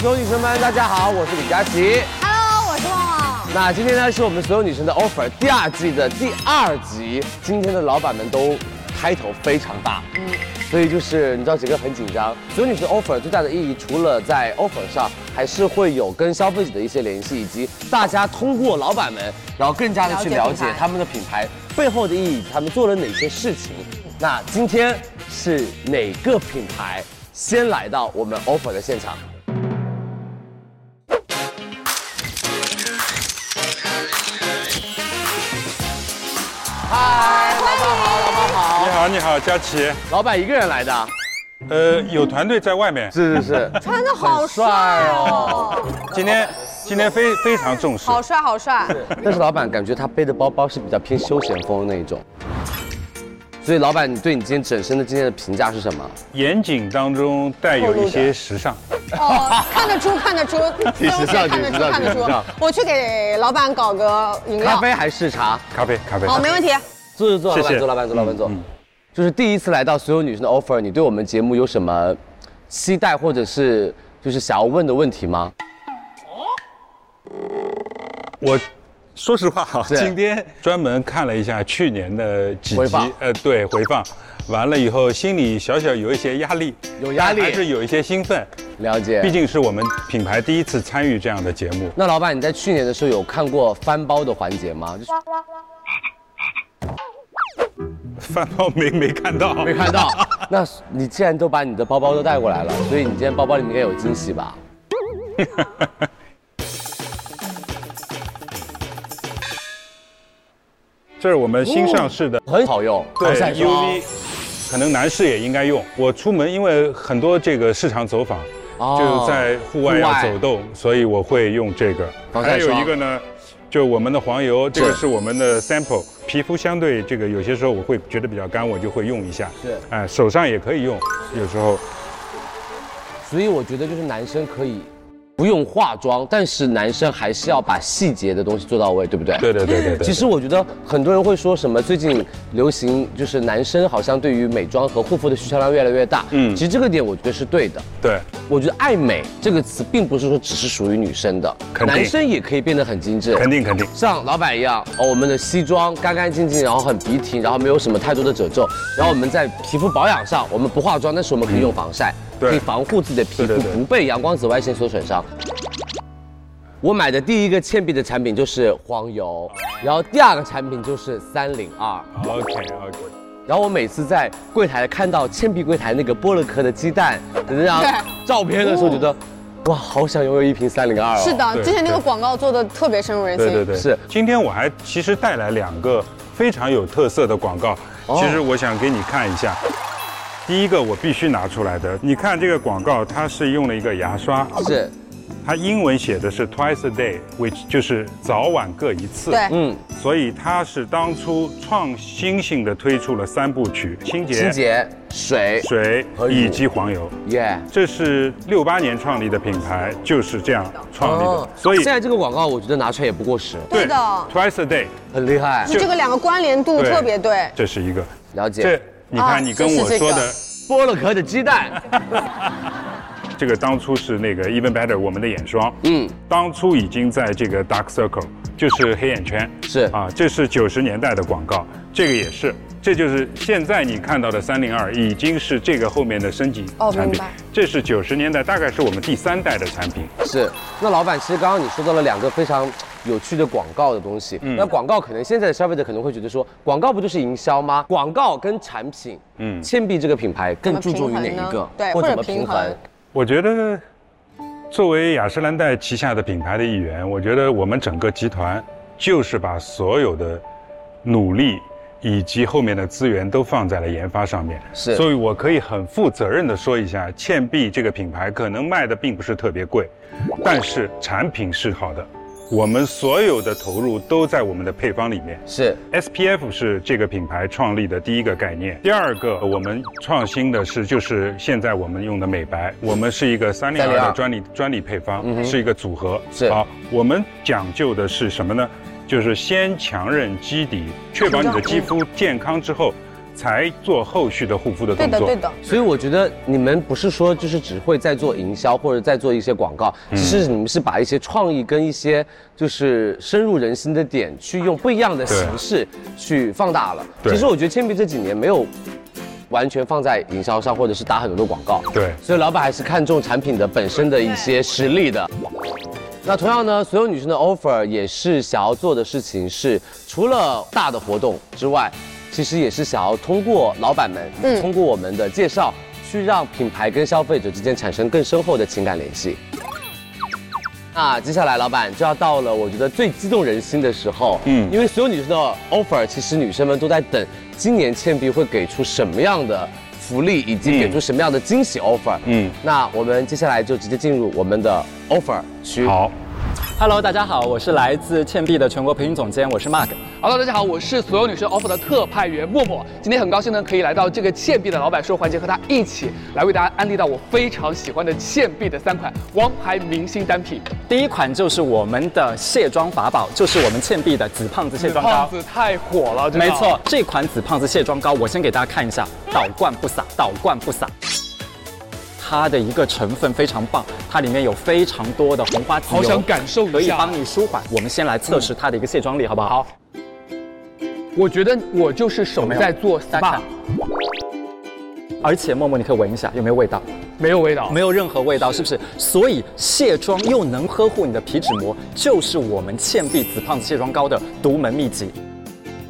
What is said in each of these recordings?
所有女生们，大家好，我是李佳琦。Hello，我是旺旺。那今天呢是我们所有女生的 offer 第二季的第二集，今天的老板们都开头非常大，嗯，所以就是你知道整个很紧张。所有女生 offer 最大的意义，除了在 offer 上，还是会有跟消费者的一些联系，以及大家通过老板们，然后更加的去了解他们的品牌背后的意义，他们做了哪些事情。那今天是哪个品牌先来到我们 offer 的现场？好。你好，佳琪。老板一个人来的？呃，有团队在外面。是是是，穿的好帅哦，今天今天非非常重视。好帅好帅。但是老板感觉他背的包包是比较偏休闲风的那一种。所以老板，你对你今天整身的今天的评价是什么？严谨当中带有一些时尚。哦，看得出看得出，挺时尚看得出挺时尚看得出挺时尚。我去给老板搞个饮料。咖啡还是茶？咖啡，咖啡。好，没问题。坐坐坐，老谢谢板坐，老板坐，老板坐。就是第一次来到所有女生的 offer，你对我们节目有什么期待，或者是就是想要问的问题吗？我说实话哈，是今天专门看了一下去年的几集，呃，对，回放，完了以后心里小小有一些压力，有压力还是有一些兴奋，了解。毕竟是我们品牌第一次参与这样的节目。那老板，你在去年的时候有看过翻包的环节吗？就是饭包没没看到，没看到。那你既然都把你的包包都带过来了，所以你今天包包里面应该有惊喜吧？这是我们新上市的很好用，对防晒霜 UV，可能男士也应该用。我出门因为很多这个市场走访，哦就在户外要走动，所以我会用这个。还防晒霜有一个呢，就我们的黄油，这个是我们的 sample。皮肤相对这个有些时候我会觉得比较干，我就会用一下。对哎，手上也可以用，有时候所以我觉得就是男生可以不用化妆，但是男生还是要把细节的东西做到位，对不对？对对对对对。其实我觉得很多人会说什么最近流行就是男生好像对于美妆和护肤的需求量越来越大。嗯，嗯其实这个点我觉得是对的。对我觉得爱美这个词并不是说只是属于女生的，男生也可以变得很精致。肯定肯定。像老板一样，哦，我们的西装干干净净，然后很笔挺，然后没有什么太多的褶皱。然后我们在皮肤保养上，我们不化妆，但是我们可以用防晒，对可以防护自己的皮肤不被阳光紫外线所损伤。我买的第一个倩碧的产品就是黄油，然后第二个产品就是三零二。OK OK。然后我每次在柜台看到倩碧柜台那个波乐壳的鸡蛋的那张对照片的时候，觉得哇，好想拥有一瓶三零二哦。是的，对之前那个广告做的特别深入人心。对对对，是今天我还其实带来两个非常有特色的广告，哦其实我想给你看一下。第一个我必须拿出来的，你看这个广告，它是用了一个牙刷，是，它英文写的是 twice a day，which 就是早晚各一次。对嗯，所以它是当初创新性的推出了三部曲：清洁、清洁、水、水和乳以及黄油。耶。这是六八年创立的品牌，就是这样创立的。哦所以现在这个广告，我觉得拿出来也不过时，对的，，twice a day，很厉害。就这个两个关联度特别对。这是一个。了解。这你啊看，你跟我说的，剥了壳的鸡蛋，这个当初是那个 Even Better 我们的眼霜，嗯，当初已经在这个 Dark Circle，就是黑眼圈，是。啊，这是九十年代的广告，这个也是。这就是现在你看到的三零二，已经是这个后面的升级产品哦明白。这是九十年代，大概是我们第三代的产品。是。那老板，其实刚刚你说到了两个非常有趣的广告的东西。嗯那广告可能现在的消费者可能会觉得说，广告不就是营销吗？广告跟产品，嗯，嗯倩碧这个品牌更注重于哪一个？对或怎么或者平衡？我觉得，作为雅诗兰黛旗下的品牌的一员，我觉得我们整个集团就是把所有的努力以及后面的资源都放在了研发上面。是所以我可以很负责任的说一下，倩碧这个品牌可能卖的并不是特别贵，但是产品是好的。我们所有的投入都在我们的配方里面。是 SPF 是这个品牌创立的第一个概念。第二个，我们创新的是，就是现在我们用的美白，我们是一个三零二的专利专利配方，是一个组合。是好，我们讲究的是什么呢？就是先强韧肌底，确保你的肌肤健康之后，才做后续的护肤的，动作。对的。所以我觉得你们不是说就是只会在做营销或者在做一些广告，嗯其实你们是把一些创意跟一些就是深入人心的点，去用不一样的形式去放大了。对其实我觉得铅笔这几年没有完全放在营销上，或者是打很多的广告。对所以老板还是看重产品的本身的一些实力的。那同样呢，所有女生的 offer 也是想要做的事情是，除了大的活动之外，其实也是想要通过老板们，嗯通过我们的介绍，去让品牌跟消费者之间产生更深厚的情感联系。那接下来，老板就要到了我觉得最激动人心的时候，嗯嗯，因为所有女生的 offer，其实女生们都在等今年倩碧会给出什么样的福利，以及嗯给出什么样的惊喜 offer。嗯嗯，那我们接下来就直接进入我们的 offer 区。好，Hello，大家好，我是来自倩碧的全国培训总监，我是 Mark。Hello，大家好，我是所有女生 offer 的特派员默默。今天很高兴呢，可以来到这个倩碧的老板说环节，和他一起来为大家安利到我非常喜欢的倩碧的三款王牌明星单品。第一款就是我们的卸妆法宝，就是我们倩碧的紫胖子卸妆膏胖。子太火了，没错，这款紫胖子卸妆膏，我先给大家看一下，倒灌不洒，倒灌不洒。它的一个成分非常棒，它里面有非常多的红花籽油，好想感受一下可以帮你舒缓。我们先来测试它的一个卸妆力，好不好？好。我觉得我就是手在做 SPA，而且默默，你可以闻一下，有没有味道？没有味道。没有任何味道，是不是？所以卸妆又能呵护你的皮脂膜，就是我们倩碧紫胖子卸妆膏的独门秘籍。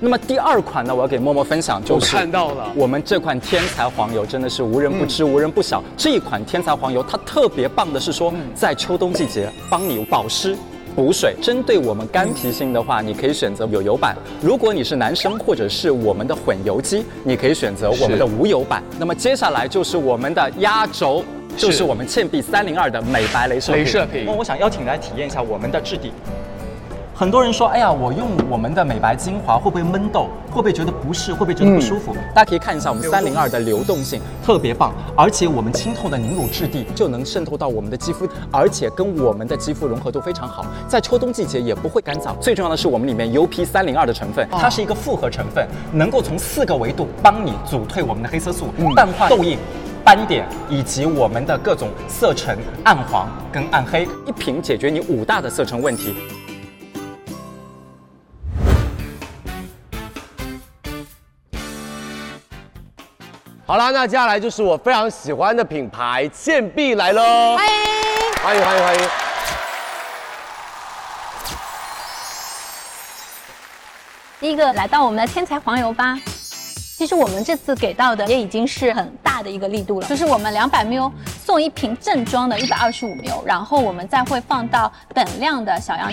那么第二款呢，我要给默默分享，就是看到了。我们这款天才黄油真的是无人不知、无人不晓。这一款天才黄油，它特别棒的是说，在秋冬季节帮你保湿。补水，针对我们干皮性的话，你可以选择有油版；如果你是男生或者是我们的混油肌，你可以选择我们的无油版。那么接下来就是我们的压轴，就是我们倩碧三零二的美白镭射镭射屏那我想邀请你来体验一下我们的质地。很多人说，哎呀，我用我们的美白精华会不会闷痘？会不会觉得不适？会不会觉得不舒服？大家可以看一下我们三零二的流动性特别棒，而且我们清透的凝乳质地就能渗透到我们的肌肤，而且跟我们的肌肤融合度非常好，在秋冬季节也不会干燥。最重要的是我们里面 UP 三零二的成分，它是一个复合成分，能够从四个维度帮你阻退我们的黑色素，淡化痘印。斑点以及我们的各种色沉、暗黄跟暗黑，一瓶解决你五大的色沉问题。好啦，那接下来就是我非常喜欢的品牌倩碧来喽，欢迎。欢迎欢迎欢迎。第一个来到我们的天才黄油吧。其实我们这次给到的也已经是很大的一个力度了，就是我们两百 ml 送一瓶正装的一百二十五 ml，然后我们再会放到等量的小样。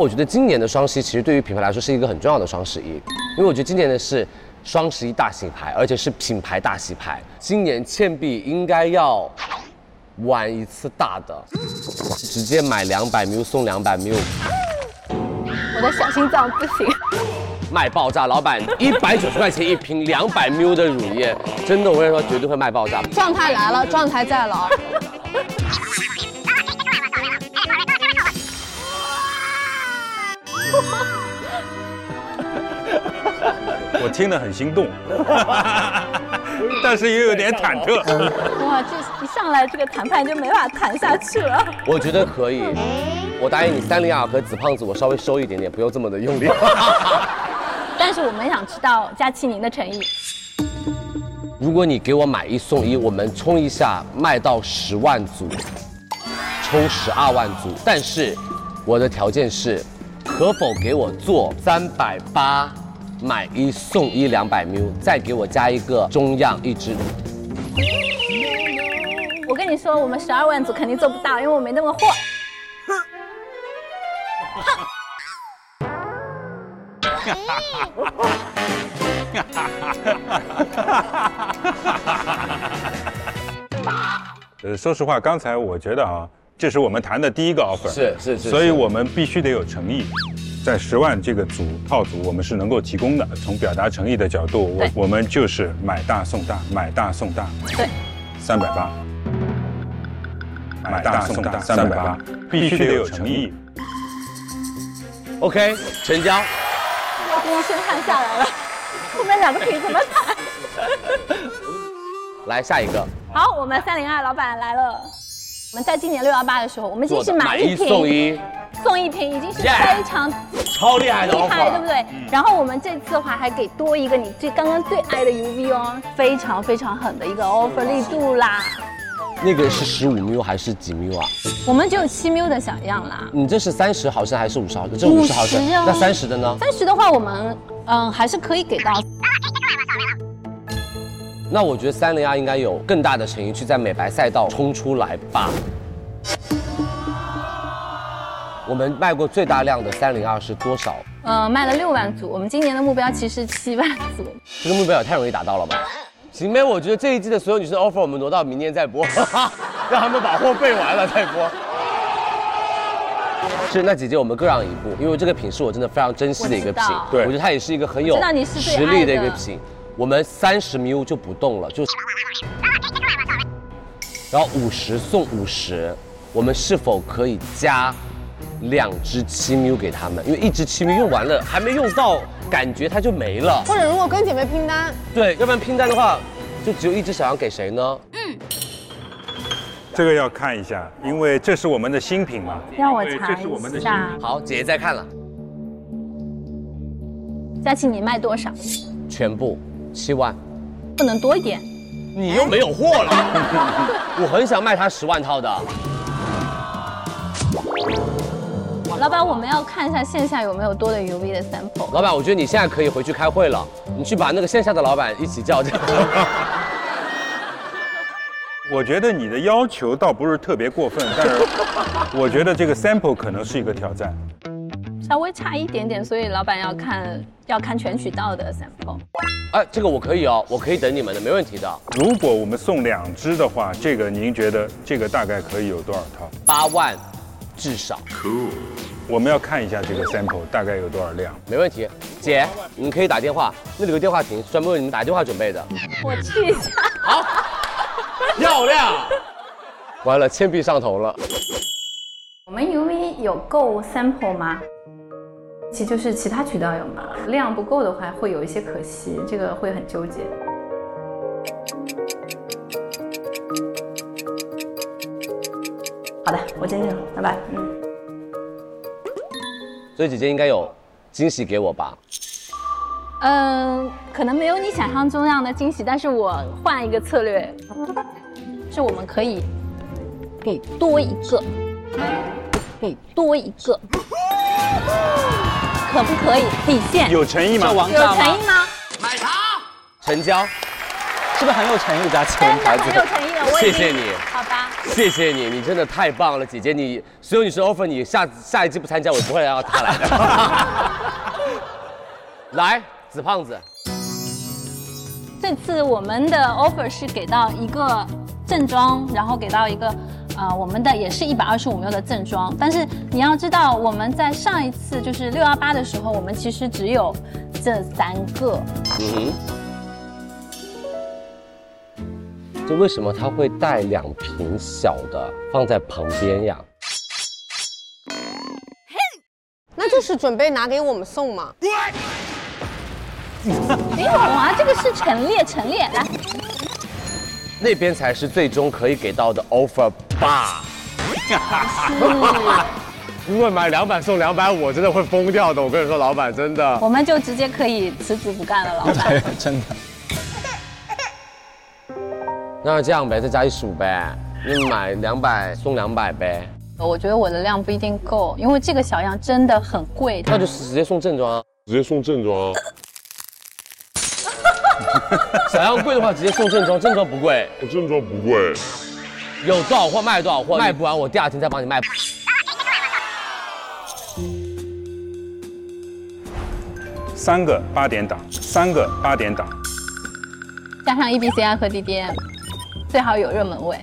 我觉得今年的双十一其实对于品牌来说是一个很重要的双十一，因为我觉得今年的是双十一大洗牌，而且是品牌大洗牌。今年倩碧应该要玩一次大的，直接买两百 ml 送两百 ml，我的小心脏不行。卖爆炸！老板一百九十块钱一瓶两百 ml 的乳液，真的我跟你说绝对会卖爆炸。状态来了，状态在了我听得很心动，但是也有点忐忑。哇，这一上来这个谈判就没法谈下去了。我觉得可以，我答应你三零二和紫胖子我稍微收一点点，不用这么的用力。但是我们想知道佳期您的诚意。如果你给我买一送一，我们冲一下卖到十万组，冲十二万组。但是我的条件是，可否给我做三百八买一送一两百 ml，再给我加一个中样一支。我跟你说，我们十二万组肯定做不到，因为我没那么货。呃，说实话，刚才我觉得啊，这是我们谈的第一个 offer，是是是所以我们必须得有诚意。在十万这个组套组，我们是能够提供的。从表达诚意的角度，我我们就是买大送大，买大送大，对，三百八，买大送大，三百八，必须得有诚意。OK，成交。第一身汗下来了，后面两个品怎么踩？来下一个，好，我们三零二老板来了。我们在今年六幺八的时候，我们其实是买一送一，送一瓶，已经是非常超厉害的厉害，对不。对？然后我们这次的话还给多一个你最刚刚最爱的 UV 哦，非常非常狠的一个 offer 力度啦。那个是十五 ml 还是几 ml 啊？我们只有七 ml 的小样啦，你这是三十毫升还是五十毫升？这五十毫升50啊，那三十的呢？三十的话我们嗯还是可以给到。那我觉得三零二应该有更大的诚意去在美白赛道冲出来吧。我们卖过最大量的三零二是多少？呃，卖了六万组，我们今年的目标其实七万组。这个目标也太容易达到了吧？行呗，我觉得这一季的所有女生 offer 我们挪到明年再播，让他们把货备完了再播。是，那姐姐我们各让一步，因为这个品是我真的非常珍惜的一个品对我觉得它也是一个很有实力的一个品。我们三十 ml 就不动了，就，然后五十送五十，我们是否可以加两支七 ml 给他们？因为一支七 ml 用完了，还没用到，感觉它就没了。或者如果跟姐妹拼单，对，要不然拼单的话，就只有一只小羊给谁呢？嗯这个要看一下，因为这是我们的新品嘛。让我查因为这是我们的一新品。下，好，姐姐在看了，佳琪你卖多少？全部七万，不能多一点。你又没有货了。我很想卖他十万套的，老板，我们要看一下线下有没有多的 UV 的 sample。老板，我觉得你现在可以回去开会了，你去把那个线下的老板一起叫进来。我觉得你的要求倒不是特别过分，但是我觉得这个 sample 可能是一个挑战。稍微差一点点，所以老板要看要看全渠道的 sample。哎，这个我可以哦，我可以等你们的，没问题的。如果我们送两支的话，这个您觉得这个大概可以有多少套？八万，至少我们要看一下这个 sample 大概有多少量。没问题。姐，你可以打电话，那里有个电话亭，专门为你们打电话准备的。我去一下。好，漂亮。完了，铅笔上头了。我们 UV 有够 sample 吗？其实就是其他渠道有吗？量不够的话，会有一些可惜，这个会很纠结。好的，我坚定了，拜拜。嗯，所以姐姐应该有惊喜给我吧？嗯，可能没有你想象中那样的惊喜，但是我换一个策略，是我们可以给多一个，给多一个，可不可以？底线有诚意吗这？王有？诚意吗？成交，是不是很有诚意？佳琪，真的很有诚意了，我谢谢你。谢谢你，你真的太棒了，姐姐，你所有女生 offer 你下下一季不参加，我不会让她来的。来，紫胖子，这次我们的 offer 是给到一个正装，然后给到一个呃我们的也是一百二十五 ml 的正装，但是你要知道我们在上一次就是六幺八的时候，我们其实只有这三个，嗯哼。这为什么他会带两瓶小的放在旁边呀？那就是准备拿给我们送嘛。没有啊，这个是陈列陈列，来，那边才是最终可以给到的 offer 吧？如果买两百送两百五，我真的会疯掉的。我跟你说，老板真的。我们就直接可以辞职不干了，老板。真的。那这样呗，再加一十五呗，你买两百送两百呗，我觉得我的量不一定够，因为这个小样真的很贵。那就直接送正装啊。直接送正装啊。小样贵的话，直接送正装，正装不贵。我正装不贵，有多少货卖多少货，卖不完我第二天再帮你卖。三个八点档，三个八点档。加上 E EBCI 和 DDM，最好有热门位。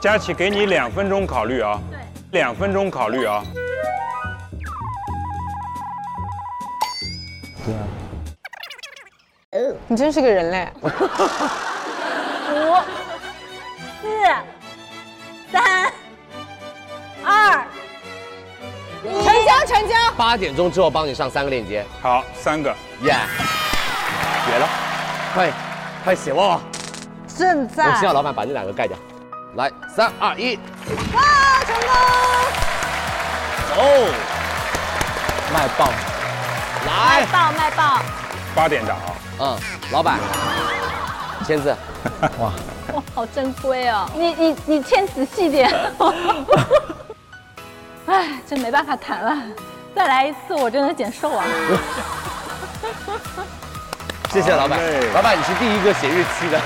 佳琪，给你两分钟考虑啊。对。两分钟考虑啊。对啊你真是个人类。五、四、三、二，成交，成成交。八点钟之后帮你上三个链接，好，三个，耶，写了，快快写旺旺，正在我需要老板把那两个盖掉。来，三二一，哇，成功！走，卖爆！来，卖爆卖爆！八点档啊，嗯，老板，签字。哇，好珍贵哦！你你你签仔细点。哎，真没办法谈了，再来一次我真的减瘦啊！谢谢老板，老板你是第一个写日期的，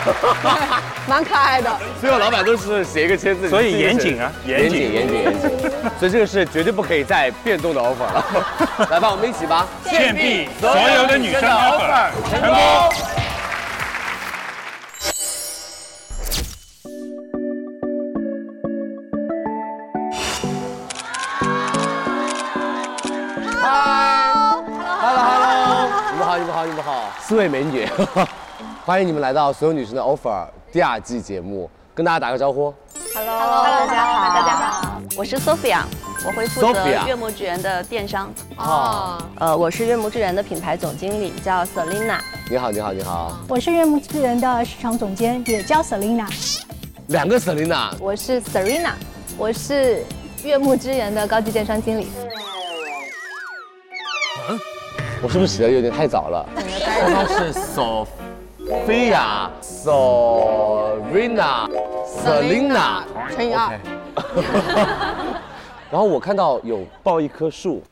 蛮可爱的。所有老板都是写一个签字，所以严谨啊严谨严谨严谨，所以这个是绝对不可以再变动的 offer 了。来吧，我们一起吧，倩碧所有的女生的 offer 成功。四位美女，欢迎你们来到所有女生的 offer 第二季节目，跟大家打个招呼。Hello，, Hello 大家好，大家好，我是 Sophia，我会负责 Sophia 悦木之源的电商。哦，呃，我是悦木之源的品牌总经理，叫 Selina。你好，你好，你好，我是悦木之源的市场总监，也叫 Selina。两个 Selina，我是 Serena，我是悦木之源的高级电商经理。我是不是起的有点太早了？刚刚是 so 菲亚、Sorina、Selina，乘以二。然后我看到有抱一棵树，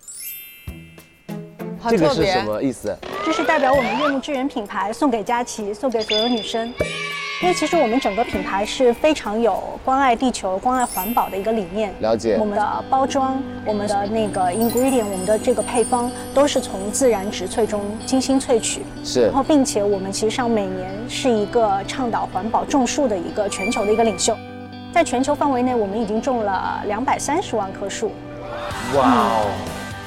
这个是什么意思？这是代表我们悦木之源品牌送给佳琪，送给所有女生。因为其实我们整个品牌是非常有关爱地球、关爱环保的一个理念。了解我们的包装、我们的那个 ingredient、我们的这个配方都是从自然植萃中精心萃取。是然后，并且我们其实上每年是一个倡导环保种树的一个全球的一个领袖。在全球范围内，我们已经种了两百三十万棵树。哇哦，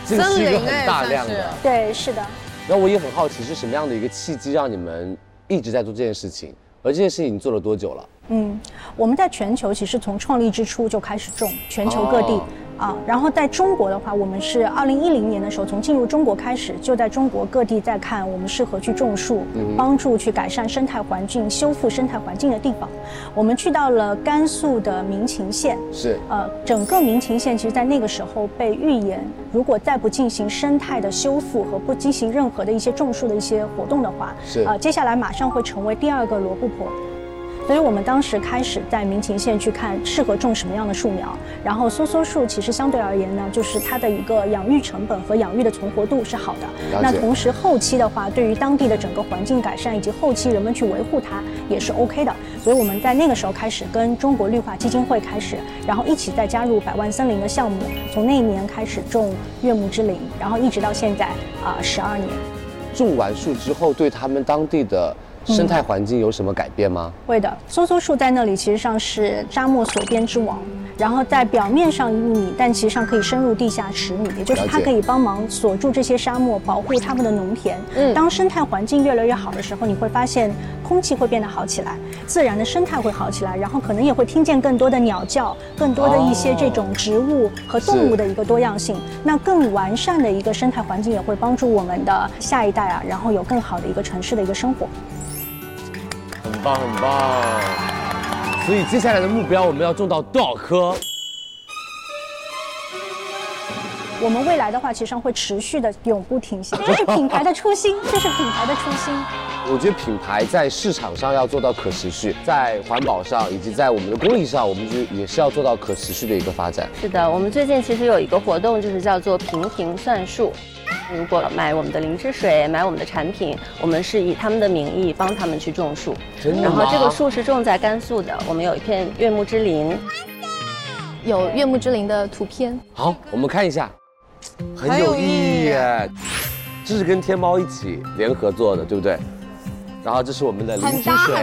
这个是一个很大量的。对，是的。然后我也很好奇，是什么样的一个契机让你们一直在做这件事情？而这件事情你做了多久了？嗯，我们在全球其实从创立之初就开始种，全球各地。哦啊，然后在中国的话，我们是二零一零年的时候，从进入中国开始，就在中国各地在看我们适合去种树，帮助去改善生态环境、修复生态环境的地方。我们去到了甘肃的民勤县，是呃，整个民勤县其实在那个时候被预言，如果再不进行生态的修复和不进行任何的一些种树的一些活动的话，是呃，接下来马上会成为第二个罗布泊。所以我们当时开始在民勤县去看适合种什么样的树苗，然后梭梭树其实相对而言呢，就是它的一个养育成本和养育的存活度是好的。那同时后期的话，对于当地的整个环境改善以及后期人们去维护它也是 OK 的。所以我们在那个时候开始跟中国绿化基金会开始，然后一起再加入百万森林的项目，从那一年开始种悦木之林，然后一直到现在啊十二年。种完树之后，对他们当地的生态环境有什么改变吗？会的，梭梭树在那里其实上是沙漠锁边之王，然后在表面上一米，但其实上可以深入地下十米，也就是它可以帮忙锁住这些沙漠，保护他们的农田。嗯当生态环境越来越好的时候，你会发现空气会变得好起来，自然的生态会好起来，然后可能也会听见更多的鸟叫，更多的一些这种植物和动物的一个多样性。那更完善的一个生态环境也会帮助我们的下一代啊，然后有更好的一个城市的一个生活。棒，很棒。所以接下来的目标，我们要种到多少棵？我们未来的话，其实上会持续的永不停歇，这是品牌的初心，这是品牌的初心。我觉得品牌在市场上要做到可持续，在环保上以及在我们的工艺上，我们就也是要做到可持续的一个发展。是的，我们最近其实有一个活动，就是叫做平平算数。如果买我们的灵芝水，买我们的产品，我们是以他们的名义帮他们去种树。真的然后这个树是种在甘肃的，我们有一片悦木之林。有悦木之林的图片。好，我们看一下，很有意义耶。这是跟天猫一起联合做的，对不对？然后这是我们的灵芝水，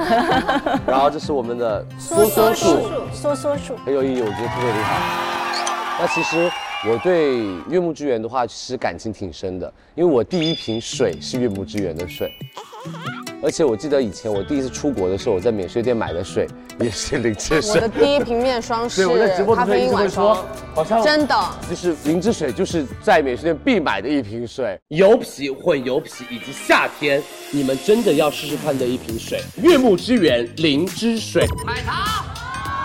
然后这是我们的梭梭树，梭梭树，很有意义，我觉得特别厉害。那其实我对悦木之源的话，其实感情挺深的，因为我第一瓶水是悦木之源的水。而且我记得以前我第一次出国的时候，我在免税店买的水 也是灵芝我的。第一瓶面霜是咖啡因晚霜，，好像真的。就是灵芝水就是在免税店必买的一瓶水，油皮、混油皮以及夏天你们真的要试试看的一瓶水，悦木之源灵芝水。买它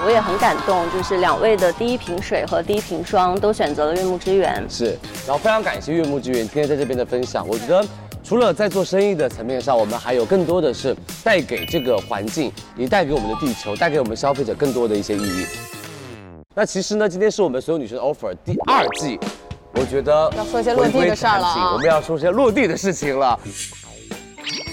我也很感动，就是两位的第一瓶水和第一瓶霜都选择了悦木之源。是，然后非常感谢悦木之源今天在这边的分享。我觉得除了在做生意的层面上，我们还有更多的是带给这个环境，也带给我们的地球，带给我们消费者更多的一些意义。那其实呢，今天是我们所有女生的 offer 第二季，我觉得要说一些落地的事儿了啊我们要说些落地的事情了。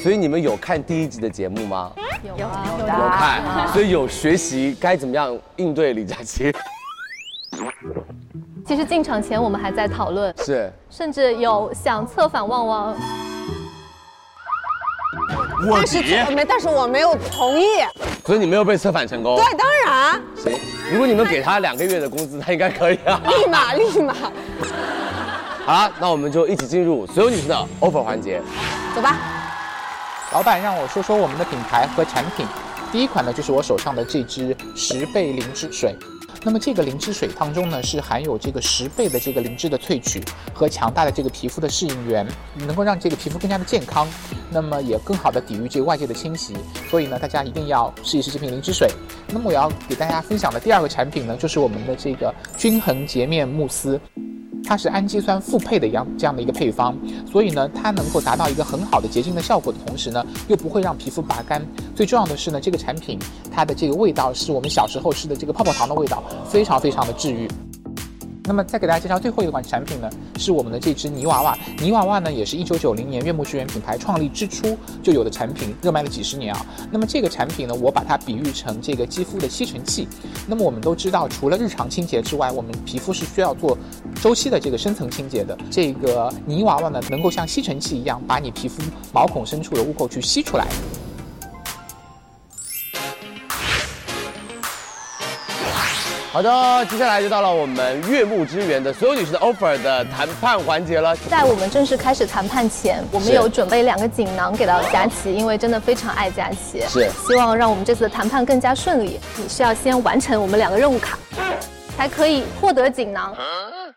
所以你们有看第一集的节目吗？有啊，有有看，所以有学习该怎么样应对李佳琦。其实进场前我们还在讨论，是，甚至有想策反旺旺。但是没，但是我没有同意。所以你没有被策反成功。对，当然，行，如果你们给他两个月的工资，他应该可以啊。立马立马，好了，那我们就一起进入所有女生的 offer 环节。走吧。老板让我说说我们的品牌和产品。第一款呢，就是我手上的这支十倍灵芝水。那么这个灵芝水当中呢，是含有这个十倍的这个灵芝的萃取和强大的这个皮肤的适应源，能够让这个皮肤更加的健康，那么也更好的抵御这个外界的侵袭。所以呢，大家一定要试一试这瓶灵芝水。那么我要给大家分享的第二个产品呢，就是我们的这个均衡洁面慕斯。它是氨基酸复配的一样这样的一个配方，所以呢，它能够达到一个很好的洁净的效果的同时呢，又不会让皮肤拔干。最重要的是呢，这个产品它的这个味道是我们小时候吃的这个泡泡糖的味道，非常非常的治愈。那么再给大家介绍最后一款产品呢，是我们的这只泥娃娃。泥娃娃呢，也是一九九零年悦木之源品牌创立之初就有的产品，热卖了几十年啊。那么这个产品呢，我把它比喻成这个肌肤的吸尘器。那么我们都知道，除了日常清洁之外，我们皮肤是需要做周期的这个深层清洁的。这个泥娃娃呢，能够像吸尘器一样，把你皮肤毛孔深处的污垢去吸出来。好的，接下来就到了我们悦木之源的所有女士的 offer 的谈判环节了。在我们正式开始谈判前，我们有准备两个锦囊给到佳琪，因为真的非常爱佳琪，是希望让我们这次的谈判更加顺利。你是要先完成我们两个任务卡，才可以获得锦囊。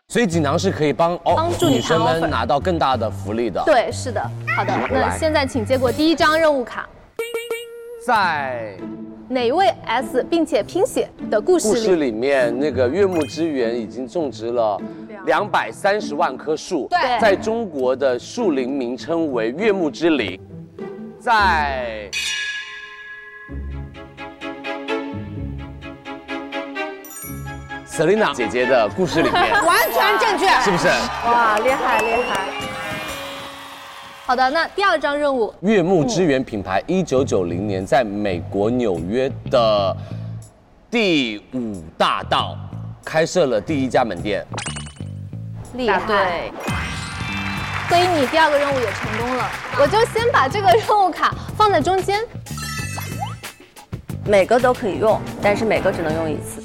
所以锦囊是可以帮哦帮助你女生们拿到更大的福利的。，对，是的，好的。那现在请接过第一张任务卡，在哪位 S 并且拼写的故事里，故事里面，那个月木之源已经种植了两百三十万棵树，对在中国的树林名称为月木之林，在。Selina 姐姐的故事里面，完全正确。是不是？哇，厉害厉害！好的。那第二张任务，悦木之源品牌一九九零年在美国纽约的第五大道开设了第一家门店。厉害。对。所以你第二个任务也成功了，我就先把这个任务卡放在中间。每个都可以用，但是每个只能用一次。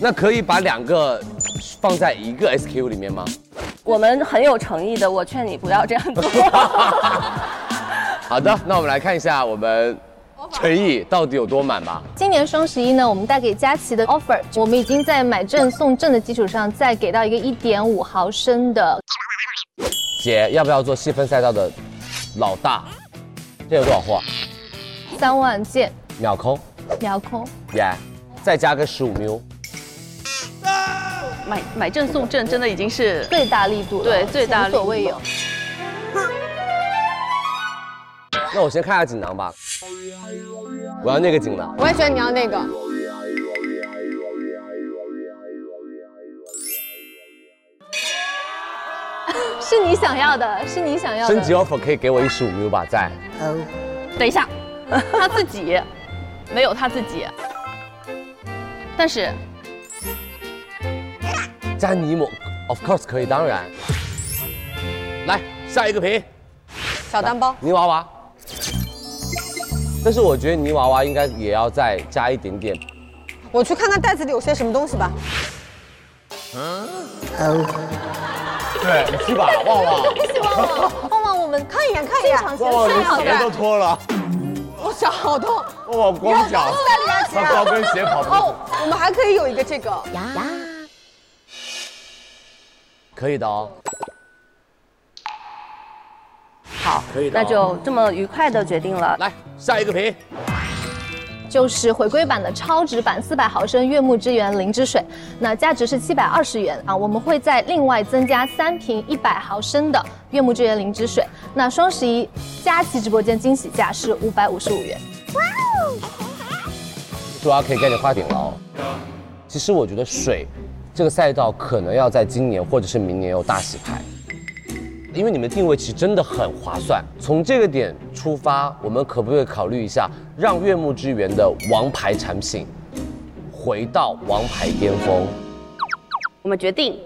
那可以把两个放在一个 SKU 里面吗？我们很有诚意的，我劝你不要这样做。好的，那我们来看一下我们诚意到底有多满吧。今年双十一呢，我们带给佳琪的 offer，我们已经在买正送正的基础上，再给到一个一点五毫升的。姐，要不要做细分赛道的老大？这有多少货？三万件秒空，秒空，耶、再加个十五 ml。买买正送正真的已经是最大力度了，对最大力度前所未有。那我先看下锦囊吧。我要那个锦囊。我也觉得你要那个。是你想要的，是你想要的。升级 offer 可以给我一十五 ml 吧？在。等一下，他自己没有他自己，但是加泥膜，of course 可以，当然。来下一个品，小单包，泥娃娃。但是我觉得泥娃娃应该也要再加一点点。我去看看袋子里有些什么东西吧。嗯。对，你去吧，旺旺。不希望我，旺旺，我们们看一眼，看一眼，现场哇，现场你鞋都脱了，我脚好痛，哇，光脚。有东西在里面他高跟鞋跑不哦，我们还可以有一个这个，可以的哦。好，可以的哦那就这么愉快的决定了。来，下一个品，就是回归版的超值版四百毫升悦木之源灵芝水，那价值是七百二十元啊，我们会再另外增加三瓶一百毫升的悦木之源灵芝水，那双十一佳琦直播间惊喜价是五百五十五元。主要可以给你画饼了哦。其实我觉得水这个赛道可能要在今年或者是明年有大洗牌，因为你们定位其实真的很划算。从这个点出发，我们可不可以考虑一下，让悦木之源的王牌产品回到王牌巅峰？我们决定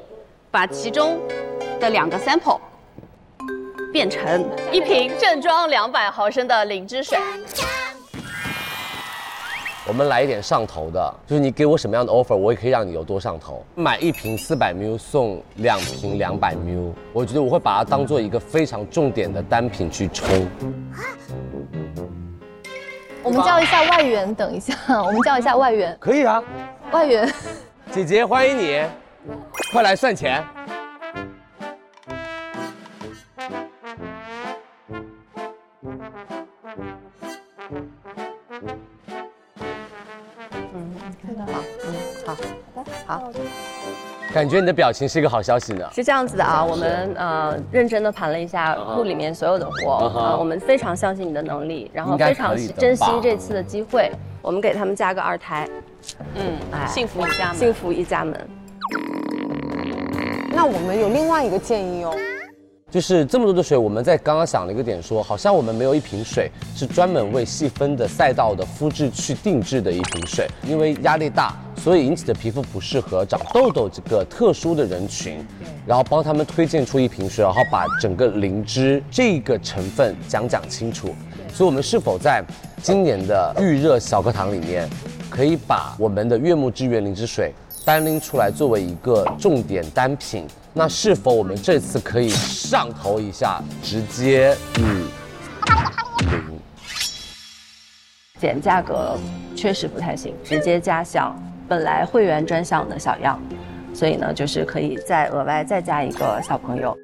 把其中的两个 sample 变成一瓶正装两百毫升的灵芝水。我们来一点上头的，就是你给我什么样的 offer，我也可以让你有多上头。买一瓶四百 ml 送两瓶两百 ml，我觉得我会把它当做一个非常重点的单品去冲。我们叫一下外援，等一下，我们叫一下外援，可以啊，外援。姐姐欢迎你，快来算钱。好，感觉你的表情是一个好消息呢。是这样子的啊，我们呃认真的盘了一下库里面所有的货我们非常相信你的能力，然后非常珍惜这次的机会，我们给他们加个二胎，嗯，哎幸福一家门。幸福一家门。那我们有另外一个建议哦，就是这么多的水，我们在刚刚想了一个点说，好像我们没有一瓶水是专门为细分的赛道的肤质去定制的一瓶水，因为压力大，所以引起的皮肤不适合长痘痘这个特殊的人群，然后帮他们推荐出一瓶水，然后把整个灵芝这个成分讲讲清楚。所以，我们是否在今年的预热小课堂里面，可以把我们的悦木之源灵芝水单拎出来作为一个重点单品？那是否我们这次可以上头一下，直接嗯零？减价格确实不太行，直接加项本来会员专项的小样，所以呢，就是可以再额外再加一个小朋友。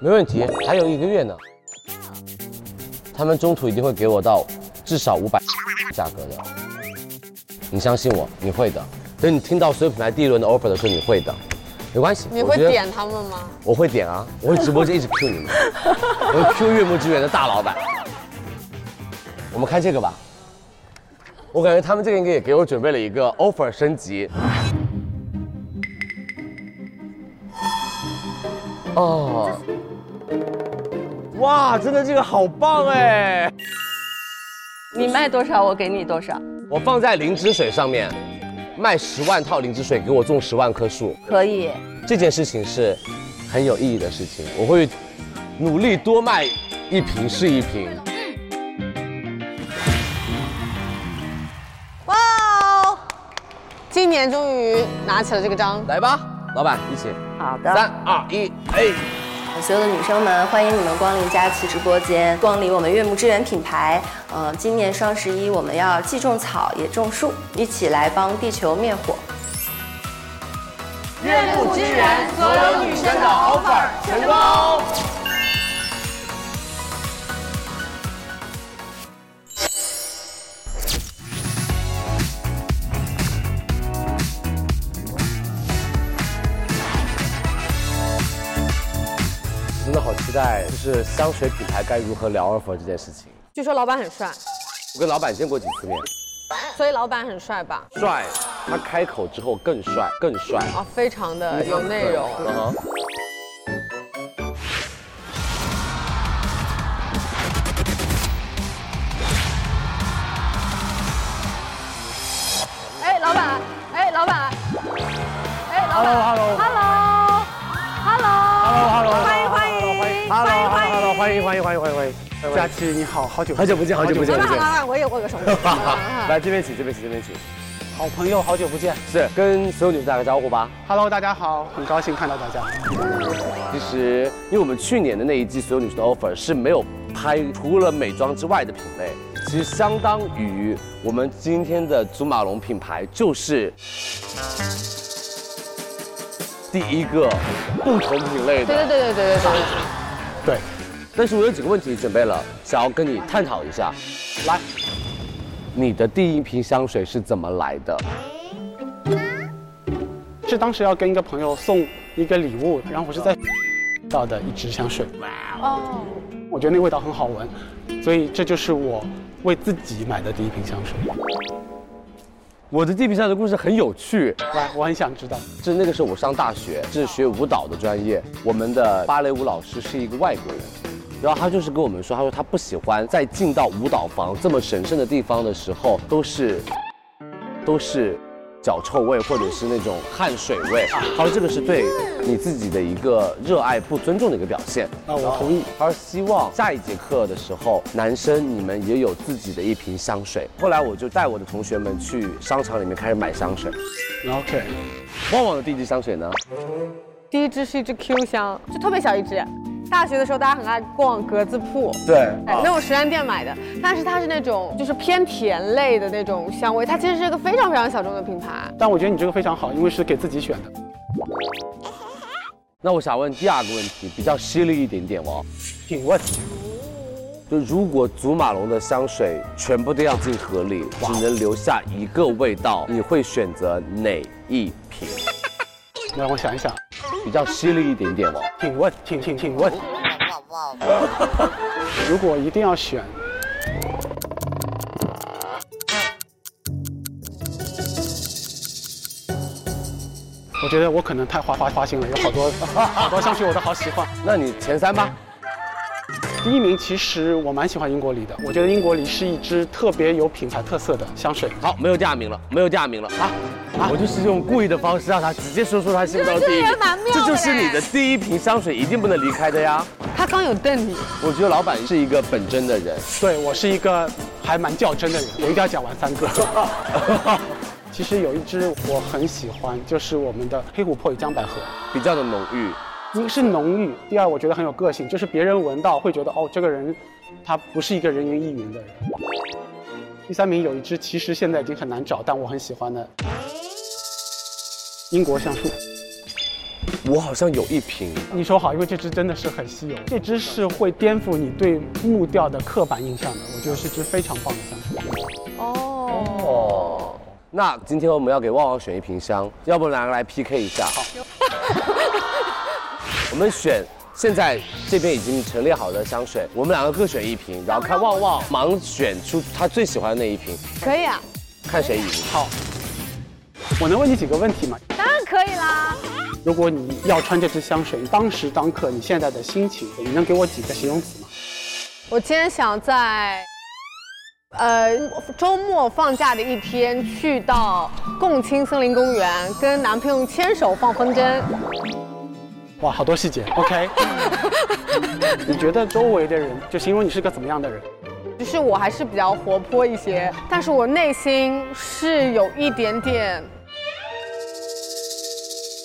没问题，还有一个月呢。他们中途一定会给我到至少五百价格的，你相信我，你会的。等你听到所有品牌第一轮的 offer 的时候，你会的，没关系。你会点他们吗？我会点啊，我会直播间一直 Q 你们，我会 Q 悦木之源的大老板。我们看这个吧，我感觉他们这个应该也给我准备了一个 offer 升级。哦，哇，真的这个好棒哎！你卖多少，我给你多少，我放在灵芝水上面，卖十万套灵芝水，给我种十万棵树。可以。这件事情是很有意义的事情，我会努力多卖一瓶是一瓶。哇哦，今年终于拿起了这个章，来吧，老板一起，好的。三二一，哎，所有的女生们，欢迎你们光临佳琦直播间，光临我们悦木之源品牌。呃，今年双十一我们要既种草也种树，一起来帮地球灭火。悦木之源所有女生的 offer 成功。真的好期待，就是香水品牌该如何聊 offer 这件事情。据说老板很帅，我跟老板见过几次面，所以老板很帅吧？帅，他开口之后更帅，更帅。啊，非常的有内容。嗯哼欢迎欢迎欢迎佳琪你好，好久好久不见，好久不见，好久不见。老板，我也握个手。来这边请，这边请，这边请。好朋友，好久不见。是跟所有女生打个招呼吧。Hello，大家好，很高兴看到大家。其实，因为我们去年的那一季所有女生的 offer 是没有拍除了美妆之外的品类，其实相当于我们今天的祖马龙品牌就是第一个不同品类的。对对对对对对对。对，但是我有几个问题准备了，想要跟你探讨一下。来，你的第一瓶香水是怎么来的？是当时要跟一个朋友送一个礼物，然后我是在 到的一支香水。哦，我觉得那味道很好闻，所以这就是我为自己买的第一瓶香水。我的第一瓶香水故事很有趣，来，我很想知道。就是那个时候我上大学，是学舞蹈的专业，我们的芭蕾舞老师是一个外国人。然后他就是跟我们说，他说他不喜欢在进到舞蹈房这么神圣的地方的时候，都是都是脚臭味或者是那种汗水味。他说这个是对你自己的一个热爱不尊重的一个表现。啊，我同意。他说希望下一节课的时候，男生你们也有自己的一瓶香水。后来我就带我的同学们去商场里面开始买香水。OK，旺旺的第一支香水呢？第一支是一支 Q 香，就特别小一支。大学的时候，大家很爱逛格子铺，对，哎，那种实验店买的，但是它是那种就是偏甜类的那种香味，它其实是一个非常非常小众的品牌。但我觉得你这个非常好，因为是给自己选的。那我想问第二个问题，比较犀利一点点哦，请问，就如果祖马龙的香水全部都要进盒里，只能留下一个味道，你会选择哪一瓶？让我想一想，比较犀利一点点哦。请问，请请请问，如果一定要选，我觉得我可能太花花花心了，有好多好多香水我都好喜欢。那你前三吧。第一名其实我蛮喜欢英国梨的，我觉得英国梨是一支特别有品牌特色的香水。好，没有第二名了，没有第二名了啊！啊我就是用故意的方式让他直接说出他心目中的第一名，这就是你的第一瓶香水一定不能离开的呀。他刚有瞪你，我觉得老板是一个本真的人，对我是一个还蛮较真的人，我一定要讲完三个。其实有一支我很喜欢，就是我们的黑琥珀与江百合，比较的浓郁。一个是浓郁，第二我觉得很有个性，就是别人闻到会觉得哦，这个人他不是一个人云亦云的人。第三名有一支其实现在已经很难找，但我很喜欢的英国橡树。我好像有一瓶，你说好，因为这支真的是很稀有，这支是会颠覆你对木调的刻板印象的，我觉得是支非常棒的香水。哦，那今天我们要给旺旺选一瓶香，要不两个来 PK 一下？好。我们选现在这边已经陈列好的香水，我们两个各选一瓶，然后看旺旺盲选出他最喜欢的那一瓶，可以啊，看谁赢。好，我能问你几个问题吗？当然可以啦。如果你要穿这支香水，你当时当刻你现在的心情，你能给我几个形容词吗？我今天想在，呃，周末放假的一天去到共青森林公园，跟男朋友牵手放风筝。哇，好多细节。OK，你觉得周围的人就形容你是个怎么样的人？就是我还是比较活泼一些，但是我内心是有一点点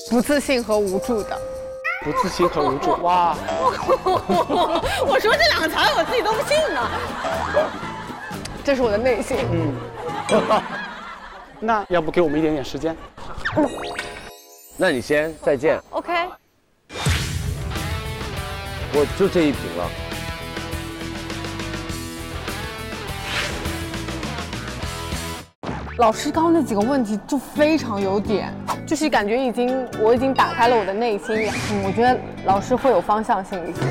不自信和无助的。不自信和无助。哇，我说这两个词儿，我自己都不信呢。这是我的内心。嗯。那要不给我们一点点时间？那你先，再见。OK。我就这一瓶了。老师刚刚那几个问题就非常有点，就是感觉已经我已经打开了我的内心，我觉得老师会有方向性一些。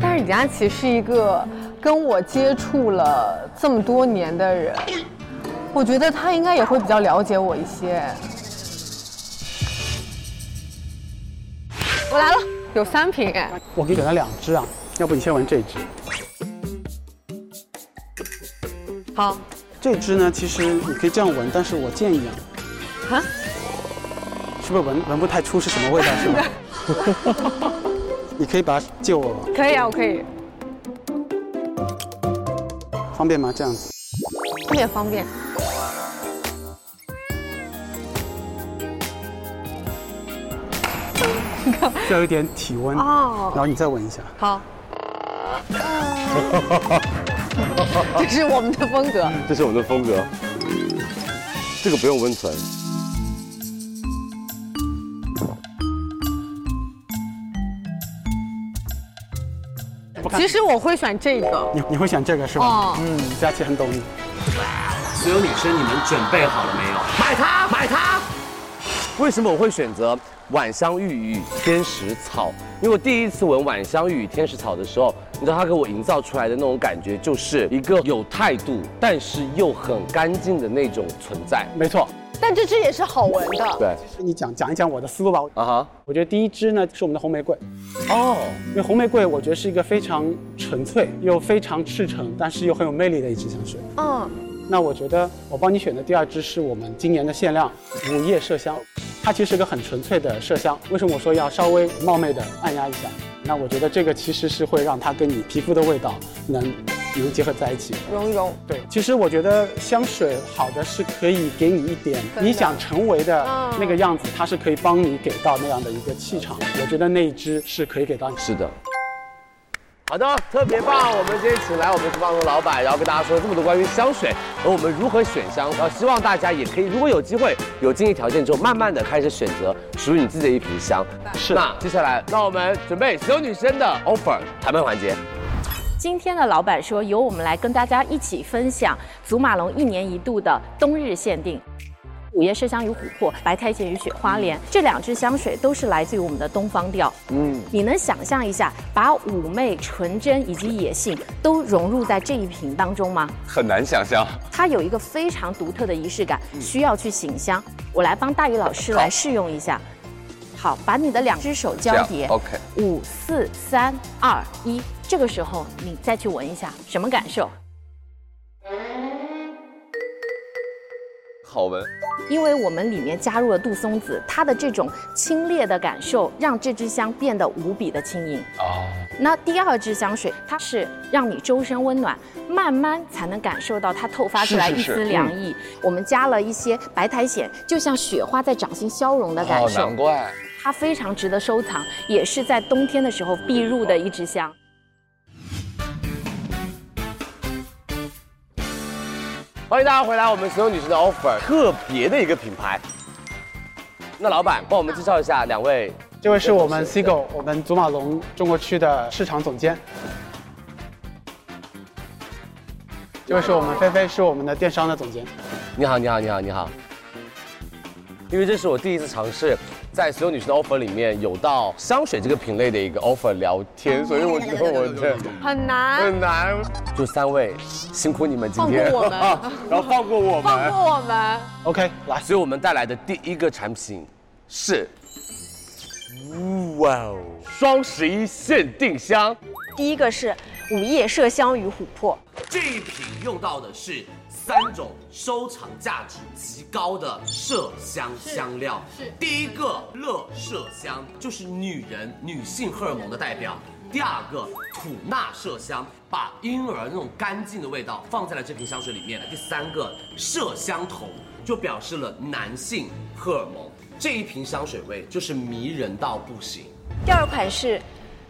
但是李佳琦是一个跟我接触了这么多年的人，我觉得他应该也会比较了解我一些。我来了，有三瓶哎。我给你给了两支啊，要不你先闻这支。好。这支呢，其实你可以这样闻，但是我建议啊，啊，是不是闻闻不太出是什么味道，是吗？你可以把它借我吗。可以啊，我可以。方便吗？这样子。特别方便。要有点体温哦然后你再闻一下。好，这是我们的风格。这是我们的风格。这个不用温存。其实我会选这个。你你会选这个是吧？哦嗯，佳琪很懂你。所有女生，你们准备好了没有？买它，买它！为什么我会选择晚香玉与天使草？因为我第一次闻晚香玉与天使草的时候，你知道它给我营造出来的那种感觉，就是一个有态度，但是又很干净的那种存在。没错。但这支也是好闻的。对，你讲讲一讲我的思路吧。啊哈，我觉得第一支呢是我们的红玫瑰。哦，因为红玫瑰我觉得是一个非常纯粹又非常赤诚，但是又很有魅力的一支香水。嗯，那我觉得我帮你选的第二支是我们今年的限量午夜麝香，它其实是个很纯粹的麝香。为什么我说要稍微冒昧的按压一下？那我觉得这个其实是会让它跟你皮肤的味道能能结合在一起。融一融。对，其实我觉得香水好的是可以给你一点你想成为的嗯那个样子，它是可以帮你给到那样的一个气场。我觉得那一支是可以给到你。是的。好的，特别棒！我们今天请来我们厨房的老板，然后跟大家说了这么多关于香水和我们如何选香，然后希望大家也可以，如果有机会有经济条件之后，慢慢的开始选择属于你自己的一瓶香。是那接下来，让我们准备所有女生的 offer 谈判环节。今天的老板说，由我们来跟大家一起分享祖马龙一年一度的冬日限定。午夜麝香与琥珀、白苔藓与雪花莲这两支香水都是来自于我们的东方调。嗯，你能想象一下，把妩媚、纯真以及野性都融入在这一瓶当中吗？很难想象。它有一个非常独特的仪式感，需要去醒香。我来帮大宇老师来试用一下。好，把你的两只手交叠，OK 五四三二一，这个时候你再去闻一下，什么感受？好闻。因为我们里面加入了杜松子，它的这种清冽的感受，让这支香变得无比的轻盈。哦，那第二支香水，它是让你周身温暖，慢慢才能感受到它透发出来一是是是丝凉意。我们加了一些白苔藓，就像雪花在掌心消融的感哦，受。难怪。它非常值得收藏，也是在冬天的时候必入的一支香。欢迎大家回来，我们所有女生的 offer 特别的一个品牌。那老板帮我们介绍一下两位，这位是我们 Cigo，我们祖马龙中国区的市场总监。这位是我们菲菲，是我们的电商的总监。你好，你好，你好，你好。因为这是我第一次尝试在所有女生的 offer 里面有到香水这个品类的一个 offer 聊天，所以我觉得我的很难。很难。就三位辛苦你们今天，放过我们 然后放过我们，放过我们。OK，来，所以我们带来的第一个产品是，哇哦，双十一限定香。第一个是午夜麝香与琥珀，这一瓶用到的是三种收藏价值极高的麝香香料。是第一个乐麝香，就是女人女性荷尔蒙的代表。第二个吐纳麝香，把婴儿那种干净的味道放在了这瓶香水里面。第三个麝香酮，就表示了男性荷尔蒙。这一瓶香水味就是迷人到不行。第二款是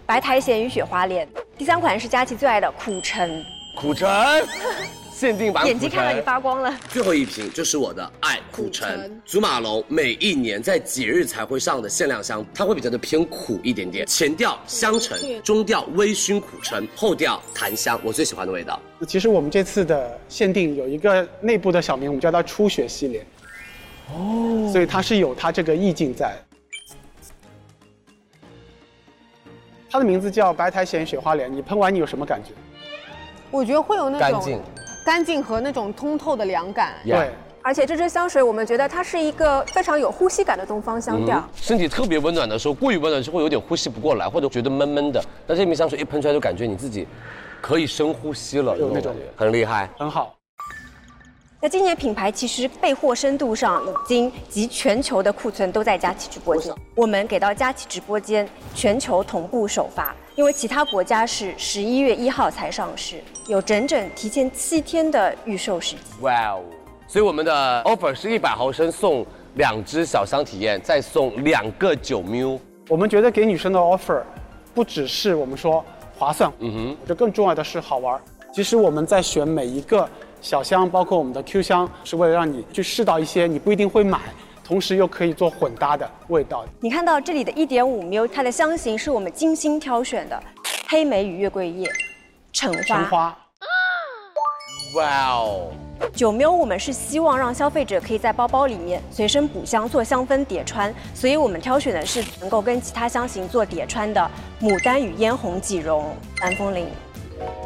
白苔藓与雪花莲，第三款是佳琪最爱的苦橙。苦橙，限定版。眼睛看到你发光了。最后一瓶就是我的爱苦橙，祖马龙每一年在节日才会上的限量香，它会比较的偏苦一点点，前调香橙，中调微醺苦橙，后调檀香，我最喜欢的味道。那其实我们这次的限定有一个内部的小名，我们叫它初雪系列。哦，所以它是有它这个意境在。它的名字叫白苔藓雪花莲，你喷完你有什么感觉？我觉得会有那种干净，干净和那种通透的凉感。对，而且这支香水，我们觉得它是一个非常有呼吸感的东方香调。嗯身体特别温暖的时候，过于温暖就会有点呼吸不过来，或者觉得闷闷的。但这瓶香水一喷出来，就感觉你自己可以深呼吸了，有那种感觉很厉害。很好。那今年品牌其实备货深度上已经及全球的库存都在佳琦直播间，我们给到佳琦直播间全球同步首发，因为其他国家是十一月一号才上市，有整整提前七天的预售时间。哇哦！所以我们的 offer 是一百毫升送两支小香体验，再送两个九 mil 我们觉得给女生的 offer，不只是我们说划算，嗯哼，我觉得更重要的是好玩。其实我们在选每一个小箱，包括我们的 Q 箱，是为了让你去试到一些你不一定会买，同时又可以做混搭的味道。你看到这里的1.5 ml，它的香型是我们精心挑选的，黑莓与月桂叶、橙花。橙花。哇哦！九 ml 我们是希望让消费者可以在包包里面随身补香做香氛叠穿，所以我们挑选的是能够跟其他香型做叠穿的牡丹与嫣红几绒、蓝风铃。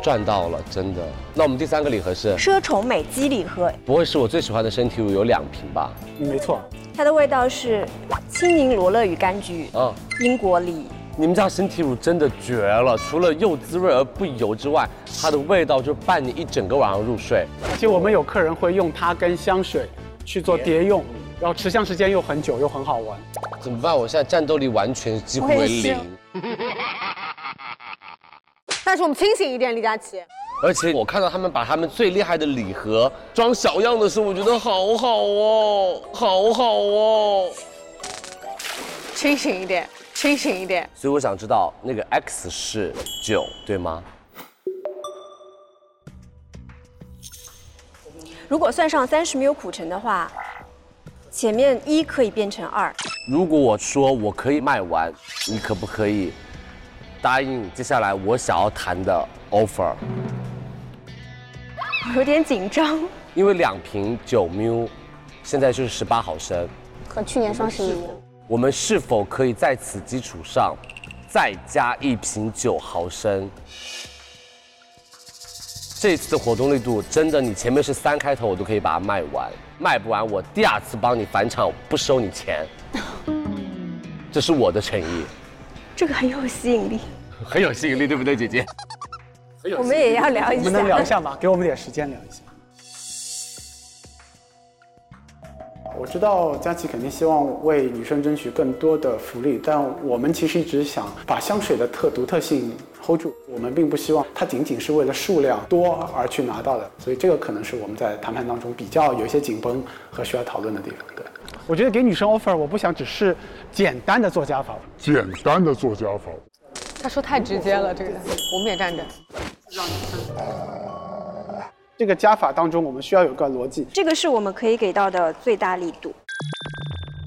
赚到了，真的。那我们第三个礼盒是奢宠美肌礼盒，不会是我最喜欢的身体乳有两瓶吧？没错，它的味道是青柠罗勒与柑橘，嗯，英国梨。你们家身体乳真的绝了，除了又滋润而不油之外，它的味道就伴你一整个晚上入睡。而且我们有客人会用它跟香水去做叠用，然后持香时间又很久又很好闻。怎么办？我现在战斗力完全几乎为零。但是我们清醒一点，李佳琦。而且我看到他们把他们最厉害的礼盒装小样的时候，我觉得好好哦，好好哦。清醒一点，清醒一点。所以我想知道那个 X 是九，对吗？如果算上三十没有苦橙的话，前面一可以变成二。如果我说我可以卖完，你可不可以答应接下来我想要谈的 offer？我 有点紧张。因为两瓶九 ml，现在就是十八毫升，和去年双十一。我们是否可以在此基础上再加一瓶九毫升？这次的活动力度真的，你前面是三开头，我都可以把它卖完，卖不完我第二次帮你返场不收你钱，这是我的诚意，这个很有吸引力，很有吸引力，对不对，姐姐？我们也要聊一下，我们能聊一下吗？给我们点时间聊一下。我知道佳琪肯定希望为女生争取更多的福利，但我们其实一直想把香水的特独特性 hold 住。我们并不希望它仅仅是为了数量多而去拿到的，所以这个可能是我们在谈判当中比较有一些紧绷和需要讨论的地方。对，我觉得给女生 offer，我不想只是简单的做加法，简单的做加法。他说太直接了，这个人，我们也站着。这个加法当中，我们需要有个逻辑。这个是我们可以给到的最大力度，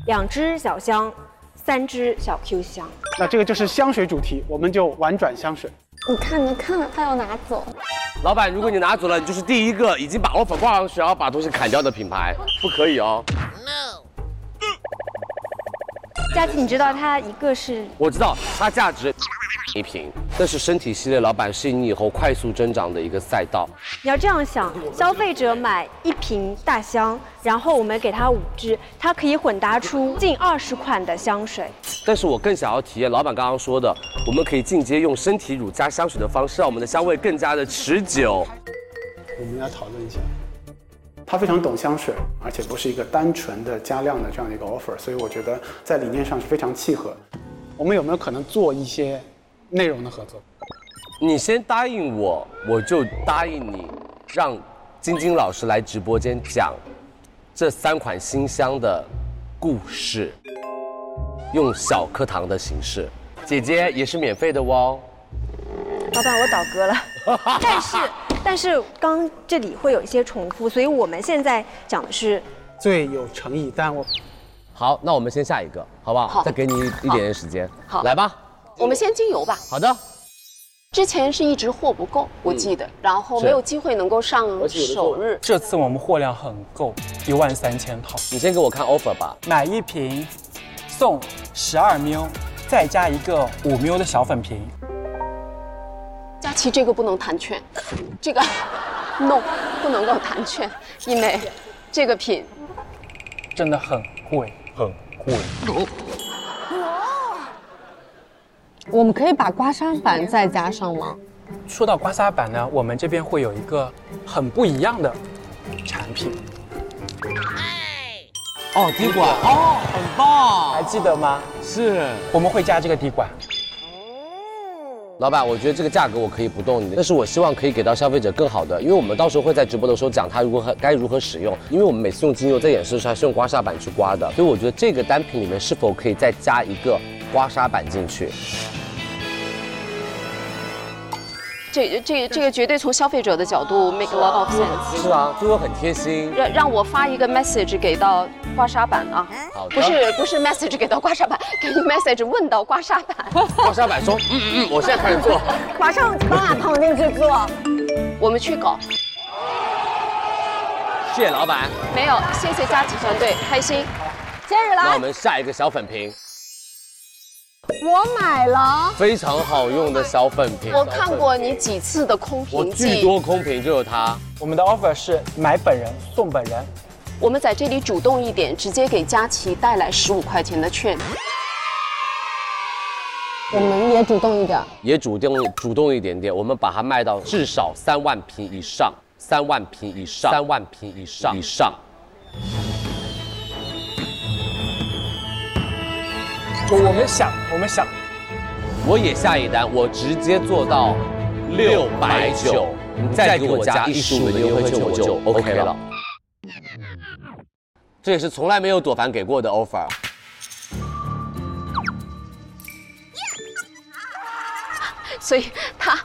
两只小香，三只小 Q 香。那这个就是香水主题，我们就婉转香水。你看，你看，他要拿走。老板，如果你拿走了，你就是第一个已经把 offer 挂上去，然后把东西砍掉的品牌，不可以哦。佳琪，你知道它一个是？我知道它价值一瓶，但是身体系列老板是你以后快速增长的一个赛道。你要这样想，消费者买一瓶大香，然后我们给他五支，它可以混搭出近二十款的香水。但是我更想要体验老板刚刚说的，我们可以进阶用身体乳加香水的方式，让我们的香味更加的持久。我们要讨论一下。他非常懂香水，而且不是一个单纯的加量的这样的一个 offer，所以我觉得在理念上是非常契合。我们有没有可能做一些内容的合作？你先答应我，我就答应你，让晶晶老师来直播间讲这三款新香的故事，用小课堂的形式。姐姐也是免费的哦。老板，我倒戈了，但是。但是刚这里会有一些重复，所以我们现在讲的是最有诚意。但我好，那我们先下一个，好不好？好，再给你一点点时间。好，来吧。我们先精油吧。好的。之前是一直货不够，我记得，然后没有机会能够上首日。这次我们货量很够，一万三千套。你先给我看 offer 吧。买一瓶送十二 ml，再加一个五 ml 的小粉瓶。佳琪，这个不能谈券，这个 no 不能够谈券，因为这个品真的很贵，很贵。我们可以把刮痧板再加上吗？说到刮痧板呢，我们这边会有一个很不一样的产品。哦，滴管哦，很棒，还记得吗？是，我们会加这个滴管。老板，我觉得这个价格我可以不动你，但是我希望可以给到消费者更好的，因为我们到时候会在直播的时候讲它如何该如何使用，因为我们每次用精油在演示的时候是用刮痧板去刮的，所以我觉得这个单品里面是否可以再加一个刮痧板进去。这这这个绝对从消费者的角度 make a lot of sense。是啊，对我很贴心。让让我发一个 message 给到刮痧板啊，好的不是不是 message 给到刮痧板，给你 message 问到刮痧板。刮痧板说，嗯嗯嗯，我现在开始做。马上把躺进去做。我们去搞。谢谢老板。没有，谢谢佳琪团队，开心。接着来那我们下一个小粉瓶，我买了。非常好用的小粉瓶。我看过你几次的空瓶我，巨多空瓶就有它。我们的 offer 是买本人送本人。我们在这里主动一点，直接给佳琪带来十五块钱的券。我们也主动一点。也主动主动一点点，我们把它卖到至少三万瓶以上，三万瓶以上，三万瓶以上以上。我我们想，我们想，我也下一单，我直接做到六百九，你再给我加一十五的优惠券，我就 OK 了。这也是从来没有朵凡给过的 offer。所以他，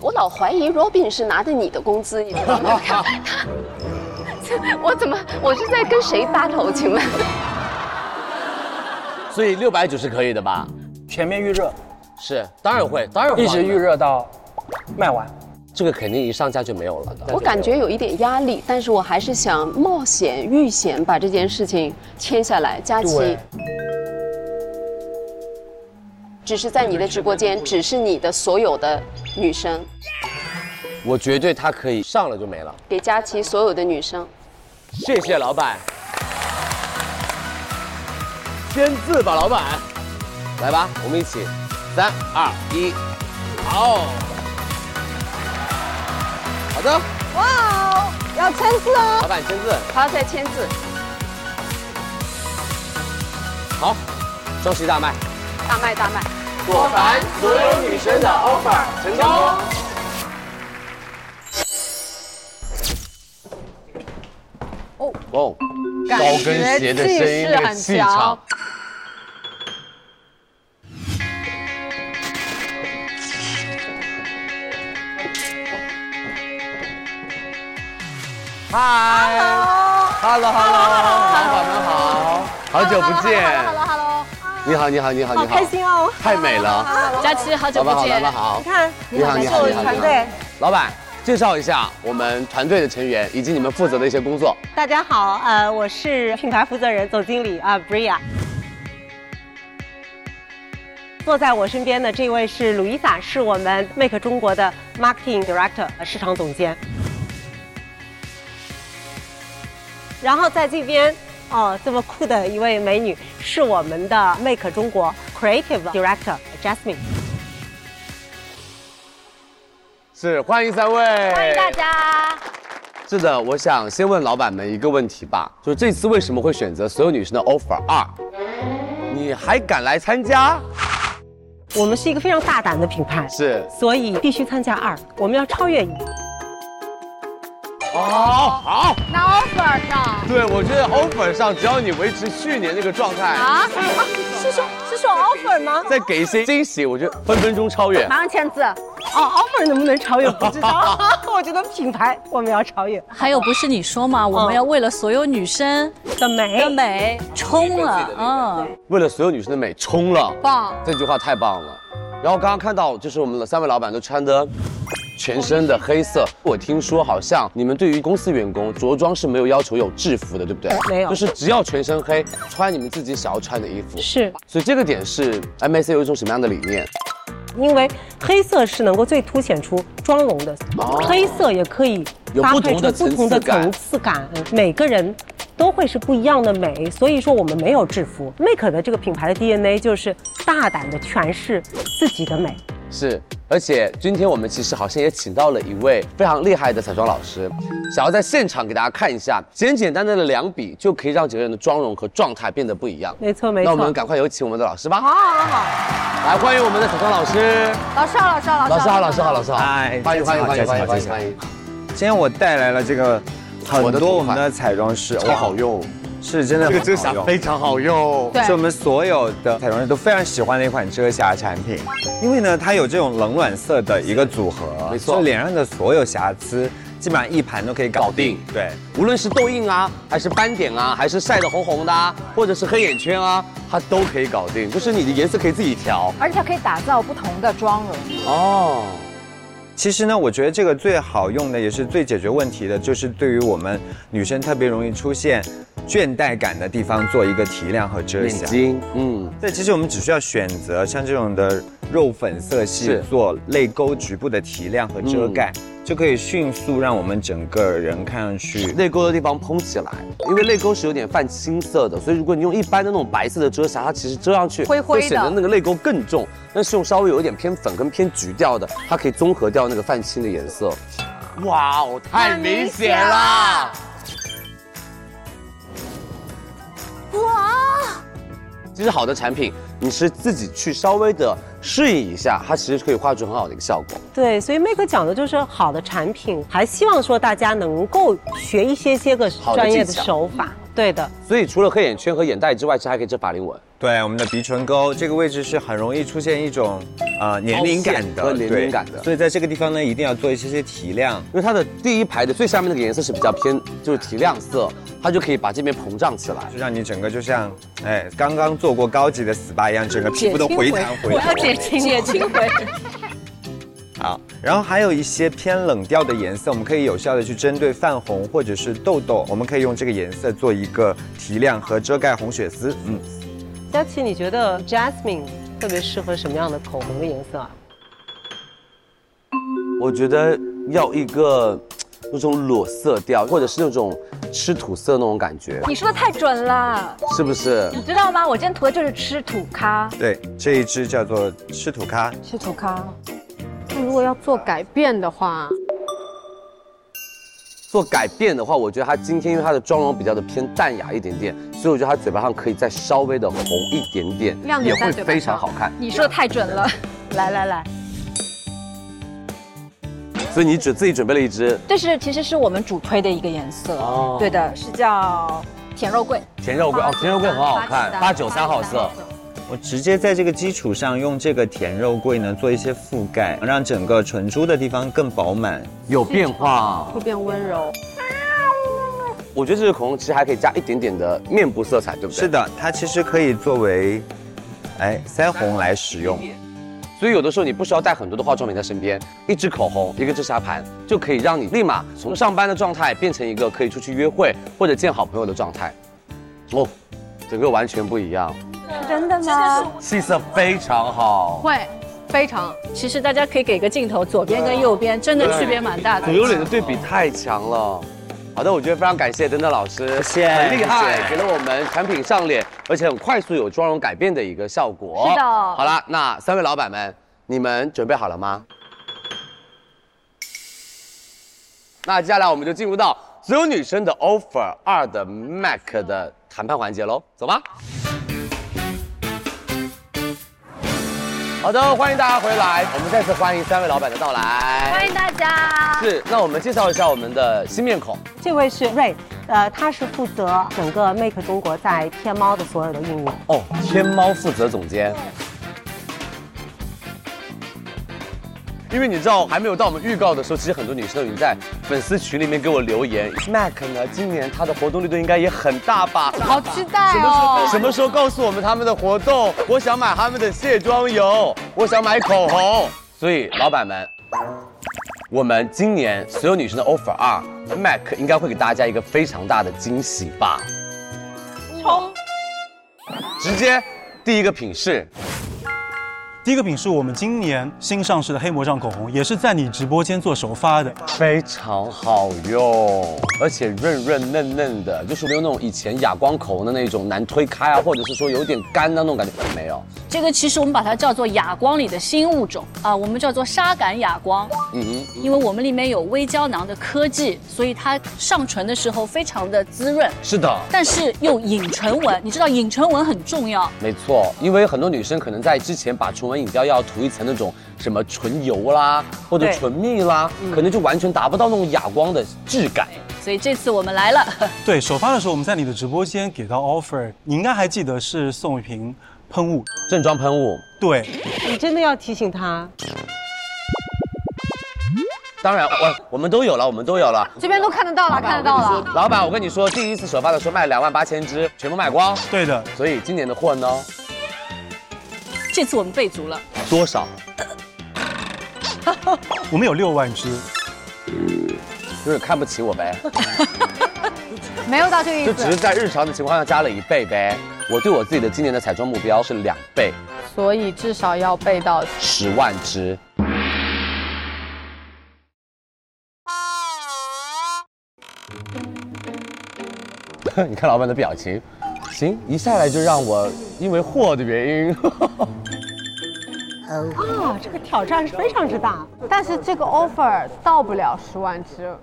我老怀疑 Robin 是拿着你的工资，你知道吗？他，我怎么我是在跟谁 battle？请问？所以六百九是可以的吧？全面预热，是，当然会，当然会一直预热到卖完。这个肯定一上架就没有了的。我感觉有一点压力，但是我还是想冒险遇险把这件事情签下来。佳琪，只是在你的直播间，只是你的所有的女生，我绝对他可以上了就没了。给佳琪所有的女生。谢谢老板，签字吧，老板。来吧，我们一起，三二一，好。好的，哇哦，要签字哦。老板签字。他要再签字。好，双十一大卖，大卖大卖。果凡所有女生的 offer 成功。哦。哦，高跟鞋的声音，那个气场。嗨，Hello，Hello，老板们好，好久不见。Hello，Hello，你好，你好，你好，你好，开心哦。太美了。佳琪，好。久老板好，不见。老板好。你看，你好，你好，你好，你好团队。老板，介绍一下我们团队的成员以及你们负责的一些工作。大家好，呃，我是品牌负责人、总经理啊、Bria。坐在我身边的这位是 Luisa，，是我们 Make 中国的 Marketing Director 市场总监。然后在这边哦，这么酷的一位美女是我们的 Make 中国 Creative Director Jasmine。是，欢迎三位。欢迎大家。是的，我想先问老板们一个问题吧，就是这次为什么会选择所有女生的 offer 二？你还敢来参加？我们是一个非常大胆的品牌，是，所以必须参加二，我们要超越一。好，好。那 offer 上对，我觉得 offer 上只要你维持去年那个状态，啊？是说，是说 offer 吗？再给一些惊喜，我觉得分分钟超越。马上签字。哦，offer 能不能超越不知道，我觉得品牌我们要超越。还有不是你说吗？我们要为了所有女生的美的美冲了，嗯。为了所有女生的美冲了，棒！这句话太棒了。然后刚刚看到，就是我们的三位老板都穿的全身的黑色。我听说好像你们对于公司员工着装是没有要求有制服的，对不对？没有就是只要全身黑，穿你们自己想要穿的衣服。是。所以这个点是 MAC 有一种什么样的理念？因为黑色是能够最凸显出妆容的，哦黑色也可以搭配出不同的层次感，每个人都会是不一样的美。所以说我们没有制服，Make 的这个品牌的 DNA 就是大胆的诠释自己的美。是，而且今天我们其实好像也请到了一位非常厉害的彩妆老师，想要在现场给大家看一下，简简单单的两笔就可以让整个人的妆容和状态变得不一样。没错没错。那我们赶快有请我们的老师吧。好好好，来欢迎我们的彩妆老师。老师好，老师好，老师好，老师好，老师好。嗨，欢迎欢迎欢迎欢迎欢迎迎欢迎。今天我带来了这个很多我们的彩妆师，超好用。是真的很这个遮瑕好用非常好用对是我们所有的彩妆人都非常喜欢的一款遮瑕产品，因为呢，它有这种冷暖色的一个组合，没错所以脸上的所有瑕疵基本上一盘都可以搞定。对，无论是痘印啊，还是斑点啊，还是晒得红红的啊，或者是黑眼圈啊，它都可以搞定。就是你的颜色可以自己调。而且它可以打造不同的妆容。哦。其实呢，我觉得这个最好用的，也是最解决问题的，就是对于我们女生特别容易出现倦怠感的地方做一个提亮和遮瑕。眼睛，嗯，对，其实我们只需要选择像这种的肉粉色系做泪沟局部的提亮和遮盖，就可以迅速让我们整个人看上去泪沟的地方嘭起来，因为泪沟是有点泛青色的，所以如果你用一般的那种白色的遮瑕，它其实遮上去灰灰的会显得那个泪沟更重。但是用稍微有一点偏粉跟偏橘调的，它可以综合掉那个泛青的颜色。哇哦，太明显了！哇！这是好的产品，你是自己去稍微的适应一下，它其实可以画出很好的一个效果。对，所以 Make 讲的就是好的产品，还希望说大家能够学一些些个专业的手法。对的，所以除了黑眼圈和眼袋之外，其实还可以遮法令纹。对，我们的鼻唇沟这个位置是很容易出现一种呃年龄感的和年龄对感的所以在这个地方呢，一定要做一些些提亮。因为它的第一排的最下面那个颜色是比较偏，就是提亮色，它就可以把这边膨胀起来，就让你整个就像哎刚刚做过高级的 SPA 一样，整个皮肤都回弹回弹。清解清回。好，然后还有一些偏冷调的颜色，我们可以有效的去针对泛红或者是痘痘，我们可以用这个颜色做一个提亮和遮盖红血丝。嗯，佳琪，你觉得 Jasmine 特别适合什么样的口红的颜色啊？我觉得要一个那种裸色调，或者是那种吃土色那种感觉，你说的太准了，是不是？你知道吗？我今天涂的就是吃土咖，对，这一支叫做吃土咖。吃土咖。那如果要做改变的话，做改变的话，我觉得她今天因为她的妆容比较的偏淡雅一点点，所以我觉得她嘴巴上可以再稍微的红一点点，也会非常好看。你说的太准了，来来来，所以你只自己准备了一支？这是其实是我们主推的一个颜色，哦。对的，是叫甜肉桂。甜肉桂哦，甜肉桂很好看，八九三号色。我直接在这个基础上用这个甜肉桂呢做一些覆盖，让整个唇珠的地方更饱满，有变化。会变温柔。我觉得这支口红其实还可以加一点点的面部色彩，对不对？是的，它其实可以作为，哎，腮红来使用。所以有的时候你不需要带很多的化妆品在身边，一支口红，一个遮瑕盘，就可以让你立马从上班的状态变成一个可以出去约会或者见好朋友的状态。哦，整个完全不一样，真的吗？气色非常好。会，非常。其实大家可以给个镜头，左边跟右边真的区别蛮大的。左右脸的对比太强了。好的，我觉得非常感谢登登老师，谢谢很厉害，给了我们产品上脸，而且很快速有妆容改变的一个效果。是的好了，那三位老板们，你们准备好了吗？那接下来我们就进入到所有女生的 offer 二的 MAC 的谈判环节喽，走吧。好的，欢迎大家回来，我们再次欢迎三位老板的到来。欢迎大家。是，那我们介绍一下我们的新面孔。这位是 Ray，，呃，他是负责整个 Make 中国在天猫的所有的运营。哦，天猫负责总监。因为你知道，还没有到我们预告的时候，其实很多女生都已经在粉丝群里面给我留言。Mac 呢，今年它的活动力度应该也很大吧？好期待什么时候哦！什么时候告诉我们他们的活动？我想买他们的卸妆油，我想买口红。所以老板们，我们今年所有女生的 offer 二，Mac 应该会给大家一个非常大的惊喜吧？冲！直接第一个品是。第一个品是我们今年新上市的黑魔杖口红，也是在你直播间做首发的，非常好用，而且润润嫩嫩的，就是没有那种以前哑光口红的那种难推开啊，或者是说有点干的那种感觉，没有。这个其实我们把它叫做哑光里的新物种啊，我们叫做沙感哑光。嗯哼，因为我们里面有微胶囊的科技，所以它上唇的时候非常的滋润。是的，但是又隐唇纹，你知道隐唇纹很重要。没错，因为很多女生可能在之前把唇纹隐掉，要涂一层那种什么唇油啦，或者对唇蜜啦，可能就完全达不到那种哑光的质感。所以这次我们来了。对，首发的时候我们在你的直播间给到 offer，你应该还记得是送一瓶喷雾，正装喷雾。对，你真的要提醒他。当然，我我们都有了，我们都有了。这边都看得到了，看得到了。老板，我跟你说，第一次首发的时候卖两万八千支，全部卖光。对的，所以今年的货呢？这次我们备足了。多少？我们有六万只。有点看不起我呗。没有到这个意思。就只是在日常的情况下加了一倍呗。我对我自己的今年的彩妆目标是两倍，所以至少要备到十万只。你看老板的表情，行，一下来就让我因为货的原因。啊，这个挑战是非常之大，但是这个 offer 到不了十万支。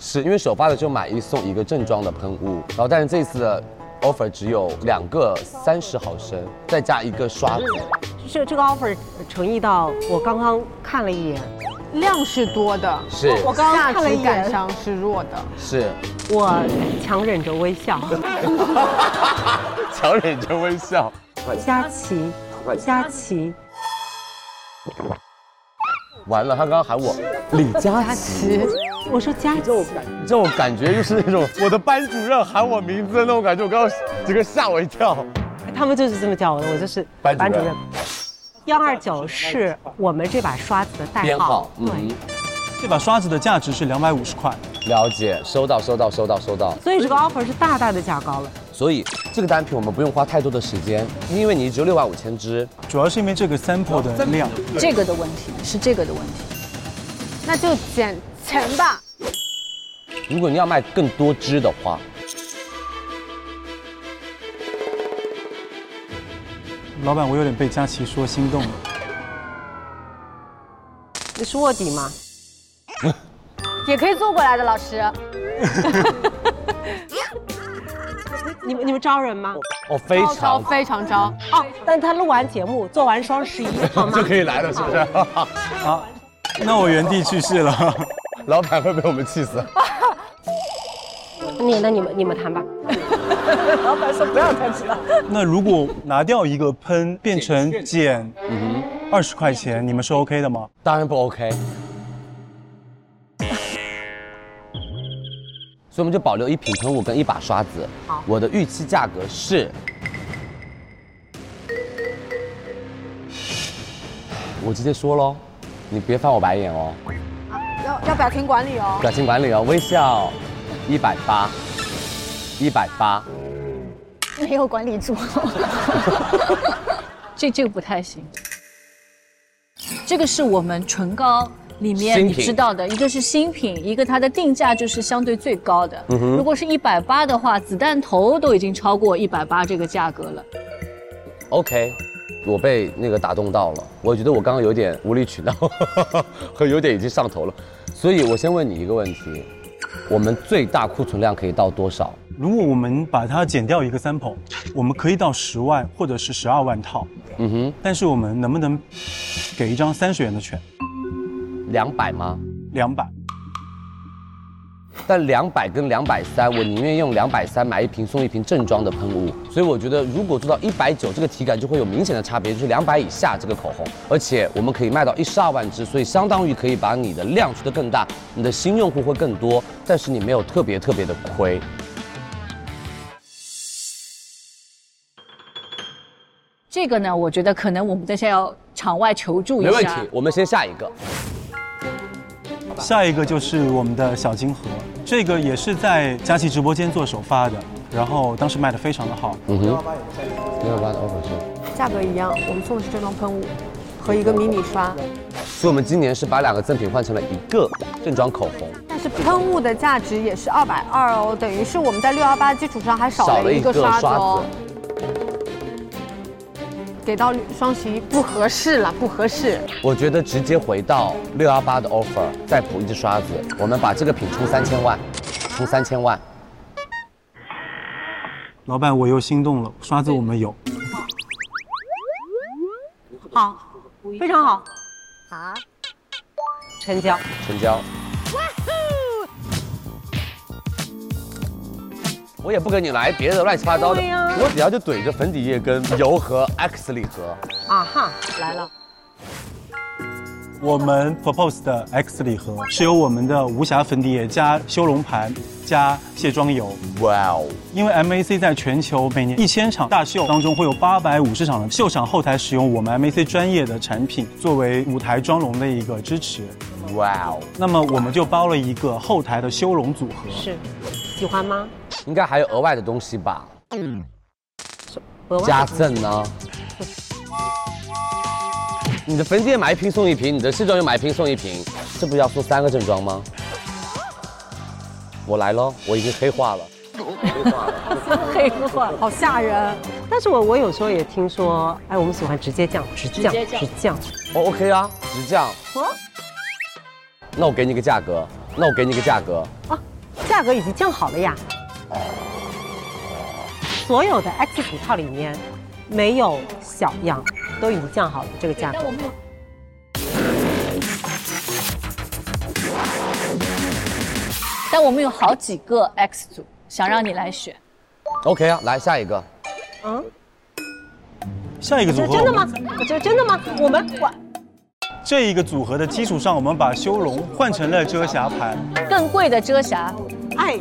是因为首发的就买一送一个正装的喷雾，然后但是这次的 offer 只有两个三十毫升，再加一个刷子。这这个 offer 诚意到我刚刚看了一眼，量是多的，是。我刚刚看了一眼，感上是弱的，是。我强忍着微笑，强忍着微笑。佳琪，佳琪，完了，他刚刚喊我李佳琪，我说佳琪，这种感，这种感觉就是那种我的班主任喊我名字的那种感觉，我刚刚整个吓我一跳。他们就是这么叫我的，我就是班主任。幺二九是我们这把刷子的代号，编号，对。这把刷子的价值是两百五十块。了解，收到，收到，收到，收到。所以这个 offer 是大大的价高了。所以这个单品我们不用花太多的时间，因为你只有六万五千支，主要是因为这个 sample 的量。这个的问题是这个的问题，那就减钱吧。如果你要卖更多支的话，老板，我有点被佳琪说心动了。你是卧底吗？也可以坐过来的，老师。你们你们招人吗？我，非常非常招哦。但他录完节目，做完双十一，好吗？就可以来了，是不是？好，那我原地去世了。老板会被我们气死。你那你们你们谈吧。老板说不要太急了。那如果拿掉一个喷，变成减二十块钱，你们是 OK 的吗？当然不 OK。所以我们就保留一瓶喷雾跟一把刷子。好，我的预期价格是，我直接说喽，你别翻我白眼哦。要要表情管理哦。表情管理哦，微笑，一百八，一百八。没有管理住。这这个不太行。这个是我们唇膏。里面你知道的，一个是新品，一个它的定价就是相对最高的。如果是一百八的话，子弹头都已经超过一百八这个价格了。OK，我被那个打动到了，我觉得我刚刚有点无理取闹，和 有点已经上头了。所以我先问你一个问题：我们最大库存量可以到多少？如果我们把它减掉一个 sample，我们可以到十万或者是十二万套。嗯哼，但是我们能不能给一张三十元的券？两百吗？两百。但两百跟两百三，我宁愿用两百三买一瓶送一瓶正装的喷雾。所以我觉得，如果做到一百九，这个体感就会有明显的差别，就是两百以下这个口红，而且我们可以卖到一十二万支，所以相当于可以把你的量出的更大，你的新用户会更多，但是你没有特别特别的亏。这个呢，我觉得可能我们等下要场外求助一下。没问题，我们先下一个。下一个就是我们的小金盒，这个也是在佳琦直播间做首发的，然后当时卖的非常的好。嗯哼，六幺八的 offer 是，价格一样，我们送的是正装喷雾和一个迷你刷。所以我们今年是把两个赠品换成了一个正装口红，但是喷雾的价值也是二百二哦，等于是我们在六幺八基础上还少了一个刷子哦。给到双十一不合适了，不合适。我觉得直接回到六幺八的 offer，再补一支刷子，我们把这个品出三千万，出三千万。老板，我又心动了，刷子我们有。好，非常好。好，成交。成交。我也不跟你来别的乱七八糟的，对呀我只要就怼着粉底液跟油和 X 礼盒。啊哈，来了。我们 propose 的 X 礼盒是由我们的无瑕粉底液加修容盘加卸妆油。哇哦！因为 MAC 在全球每年一千场大秀当中会有八百五十场的秀场后台使用我们 MAC 专业的产品作为舞台妆容的一个支持。哇哦！那么我们就包了一个后台的修容组合。是，喜欢吗？应该还有额外的东西吧？额外加赠呢？你的粉底液买一瓶送一瓶，你的卸妆油买一瓶送一瓶，这不要送三个正装吗？我来喽，我已经黑化了。黑化，黑 化好吓人。但是我我有时候也听说，哎，我们喜欢直接降，直降，直接降直降。哦，OK 啊，直降。哦，那我给你个价格，那我给你个价格。价格已经降好了呀。所有的 X 组套里面没有小样，都已经降好了这个价格。但我们有好几个 X 组，想让你来选。OK 啊，来下一个。嗯，下一个组合这真的吗？这真的吗？我们我这一个组合的基础上，我们把修容换成了遮瑕盘。更贵的遮瑕，哎，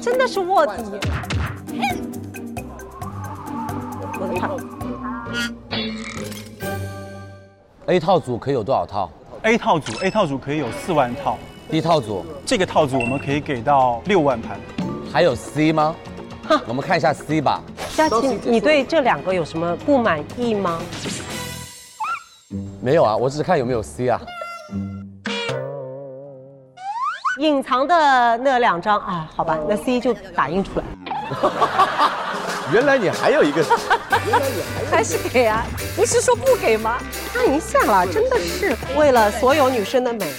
真的是卧底。我的套 A 套组可以有多少套 A 套组，A 套组可以有四万套。？B 套组这个套组我们可以给到六万盘。还有 C 吗？我们看一下 C 吧。佳琪，你对这两个有什么不满意吗？没有啊，我只是看有没有 C 啊。隐藏的那两张啊，好吧，那 C 就打印出来。原来你还有一个，还是给啊？不是说不给吗？看一下啦，真的是为了所有女生的美。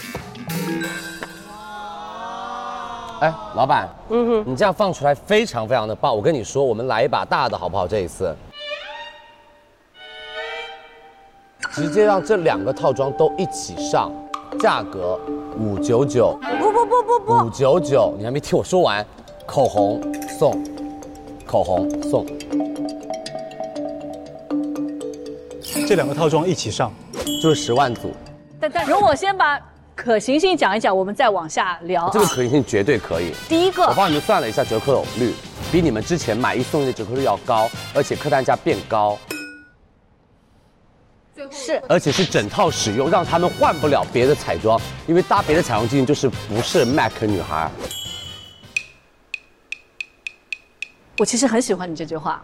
哎，老板，嗯哼，你这样放出来非常非常的棒。我跟你说，我们来一把大的好不好？这一次，直接让这两个套装都一起上，价格五九九，不不不不不，五九九，你还没听我说完，口红送，口红送，这两个套装一起上，就是十万组，但但容我先把可行性讲一讲，我们再往下聊、啊。这个可行性绝对可以。第一个。我帮你们算了一下折扣率，比你们之前买一送一的折扣率要高，而且客单价变高。是，而且是整套使用，让他们换不了别的彩妆，因为搭别的彩妆镜就是不是 MAC 女孩。我其实很喜欢你这句话。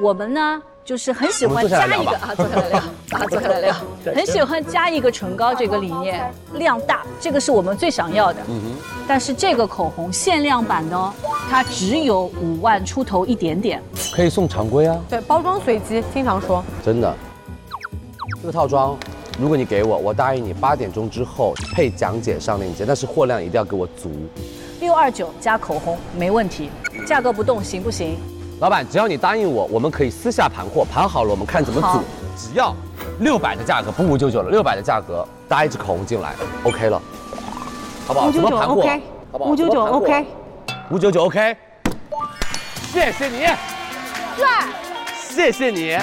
我们呢，就是很喜欢加一个 啊，坐下来聊啊，坐下来聊，很喜欢加一个唇膏这个理念，量大，这个是我们最想要的。嗯哼但是这个口红限量版的哦，它只有五万出头一点点。可以送常规啊，对，包装随机，经常说。真的。这个套装，如果你给我，我答应你八点钟之后配讲解上链接，但是货量一定要给我足。六二九加口红没问题，价格不动行不行？老板，只要你答应我，我们可以私下盘货，盘好了我们看怎么组。只要六百的价格，不五九九了，六百的价格搭一支口红进来，OK 了，好不好？599怎么盘货 OK 好不好？599 OK 五九九 OK，谢谢你，帅，谢谢你，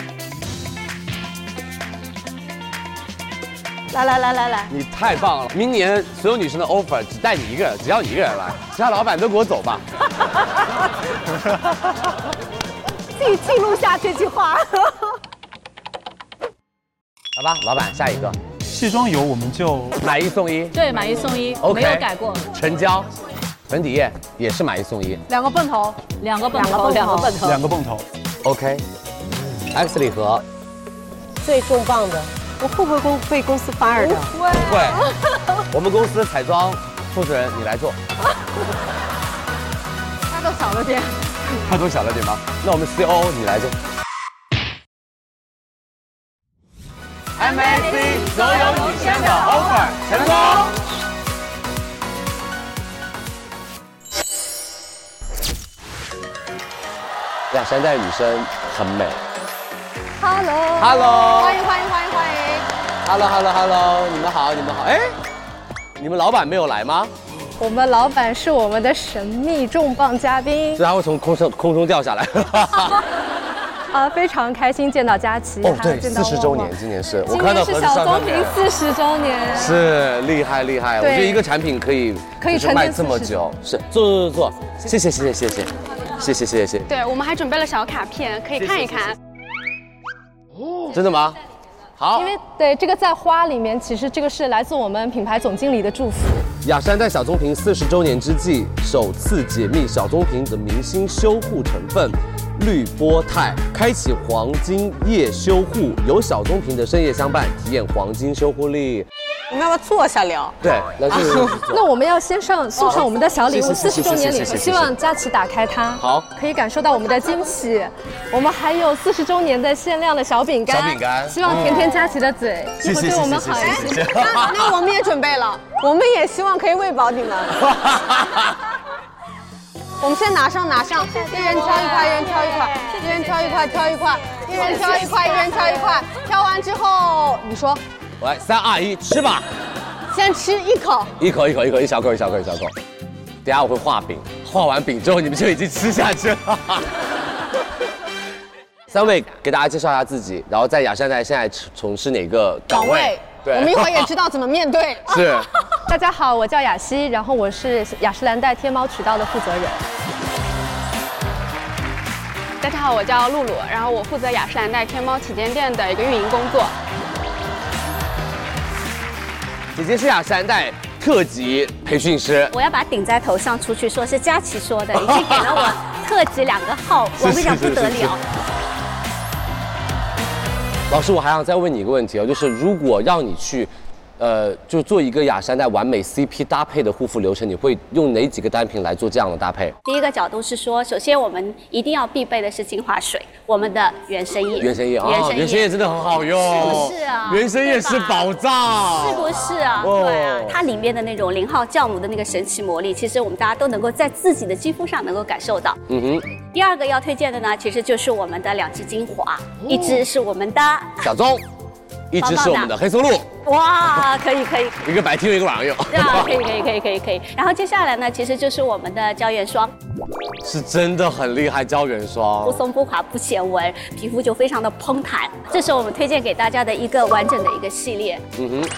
来来来来来，你太棒了！明年所有女生的 offer 只带你一个人，只要你一个人来，其他老板都给我走吧。自己记录下这句话。好吧，老板，下一个卸妆油我们就买一送一对，买一送一 OK 没有改过。成交，粉底液也是买一送一两个泵头，两个泵头，两个泵头两个泵头，两个泵头。，OK。X 礼盒最重磅的，我会不会公被公司 fire 的？不会，我们公司彩妆负责人你来做，他都少了点。他都小了点吗？那我们 COO 你来做。MAC 所有女生的 offer 成功。亚山寨女生很美。Hello。Hello 欢迎欢迎 Hello Hello Hello，你们好，你们好。哎，你们老板没有来吗？我们老板是我们的神秘重磅嘉宾，是他会从空中空中掉下来。啊，非常开心见到佳琪。哦，对，四十周年，今年是我看到是小棕瓶四十周年，是厉害厉害。我觉得一个产品可以可以卖这么久，是坐坐坐坐，谢谢谢谢谢谢谢谢谢谢。对我们还准备了小卡片，可以看一看。哦，真的吗？好因，为对这个在花里面，其实这个是来自我们品牌总经理的祝福。雅诗兰黛小棕瓶四十周年之际，首次解密小棕瓶的明星修护成分绿波肽，开启黄金夜修护，有小棕瓶的深夜相伴，体验黄金修护力。我们要不要坐下聊？对，来这个那我们要先上送上我们的小礼物，谢四十周年礼物，谢谢谢谢希望佳琪打开它，好可以感受到我们的惊喜。我们还有四十周年的限量的小饼干，小饼干希望甜甜佳琪的嘴，谢谢以后对我们好一些谢谢谢谢。那那我们也准备了，我们也希望可以喂饱你们。我们先拿上拿上，一人挑一块，一人挑一块，一人挑一块，挑一块，一人挑一块，一人挑一块。挑完之后，你说来三二一，吃吧，先吃一口，一口一口一口，一小口一小口一小口。等下我会画饼，画完饼之后你们就已经吃下去了。三位给大家介绍一下自己，然后在雅诗兰黛现在从事哪个岗位岗位？，我们一会儿也知道怎么面对。是。大家好，我叫雅西，然后我是雅诗兰黛天猫渠道的负责人。大家好，我叫露露，然后我负责雅诗兰黛天猫旗舰店的一个运营工作。姐姐是雅诗兰黛特级培训师，我要把顶在头上出去，说是佳琪说的，已经给了我特级两个号，我跟你讲不得了。老师，我还想再问你一个问题啊，就是如果让你去，呃，就做一个雅诗兰黛完美 CP 搭配的护肤流程，你会用哪几个单品来做这样的搭配？第一个角度是说，首先我们一定要必备的是精华水，我们的原生液。原生液啊，原生液真的很好用，是不是啊？原生液是宝藏，是不是啊？哦对啊，它里面的那种零号酵母的那个神奇魔力，其实我们大家都能够在自己的肌肤上能够感受到。嗯哼，第二个要推荐的呢，其实就是我们的两支精华，一支是我们的小棕，一直是我们的黑松露，哇，可以可以，一个白天用，一个晚上用，啊，可以可以可以可以可以。然后接下来呢，其实就是我们的胶原霜，是真的很厉害，胶原霜不。松不垮不显纹，皮肤就非常的嘭弹。这是我们推荐给大家的一个完整的一个系列。嗯哼，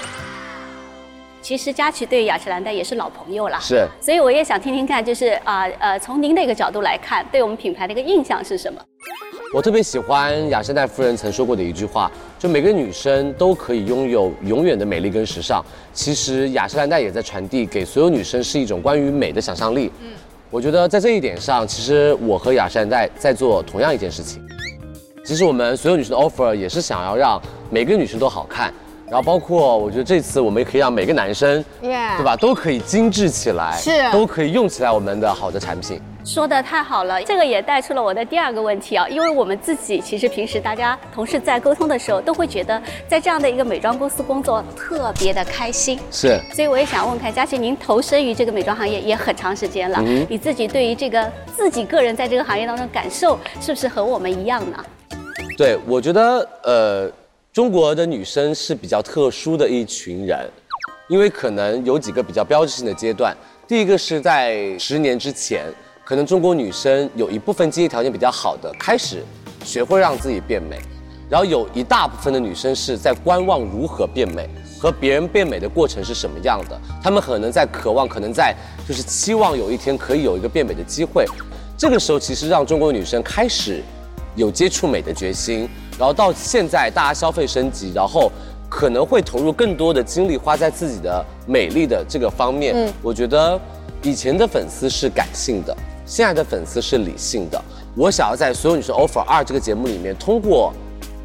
其实佳琪对雅诗兰黛也是老朋友了，是所以我也想听听看，就是啊呃从您的一个角度来看，对我们品牌的一个印象是什么？我特别喜欢雅诗兰黛夫人曾说过的一句话，就每个女生都可以拥有永远的美丽跟时尚。其实雅诗兰黛也在传递给所有女生是一种关于美的想象力。嗯，我觉得在这一点上，其实我和雅诗兰黛在做同样一件事情。其实我们所有女生的 offer 也是想要让每个女生都好看，然后包括我觉得这次我们也可以让每个男生 Yeah 对吧，都可以精致起来，是都可以用起来我们的好的产品。说的太好了，这个也带出了我的第二个问题啊，因为我们自己其实平时大家同事在沟通的时候，都会觉得在这样的一个美妆公司工作特别的开心。是所以我也想问看，佳琪，您投身于这个美妆行业也很长时间了，嗯你自己对于这个自己个人在这个行业当中感受，是不是和我们一样呢？对，我觉得呃，中国的女生是比较特殊的一群人，因为可能有几个比较标志性的阶段。第一个是在十年之前，可能中国女生有一部分经济条件比较好的，开始学会让自己变美，然后有一大部分的女生是在观望如何变美。和别人变美的过程是什么样的？她们可能在渴望，可能在就是期望有一天可以有一个变美的机会。这个时候，其实让中国女生开始有接触美的决心，然后到现在大家消费升级，然后可能会投入更多的精力花在自己的美丽的这个方面。嗯我觉得以前的粉丝是感性的，现在的粉丝是理性的。我想要在所有女生 offer 二这个节目里面，通过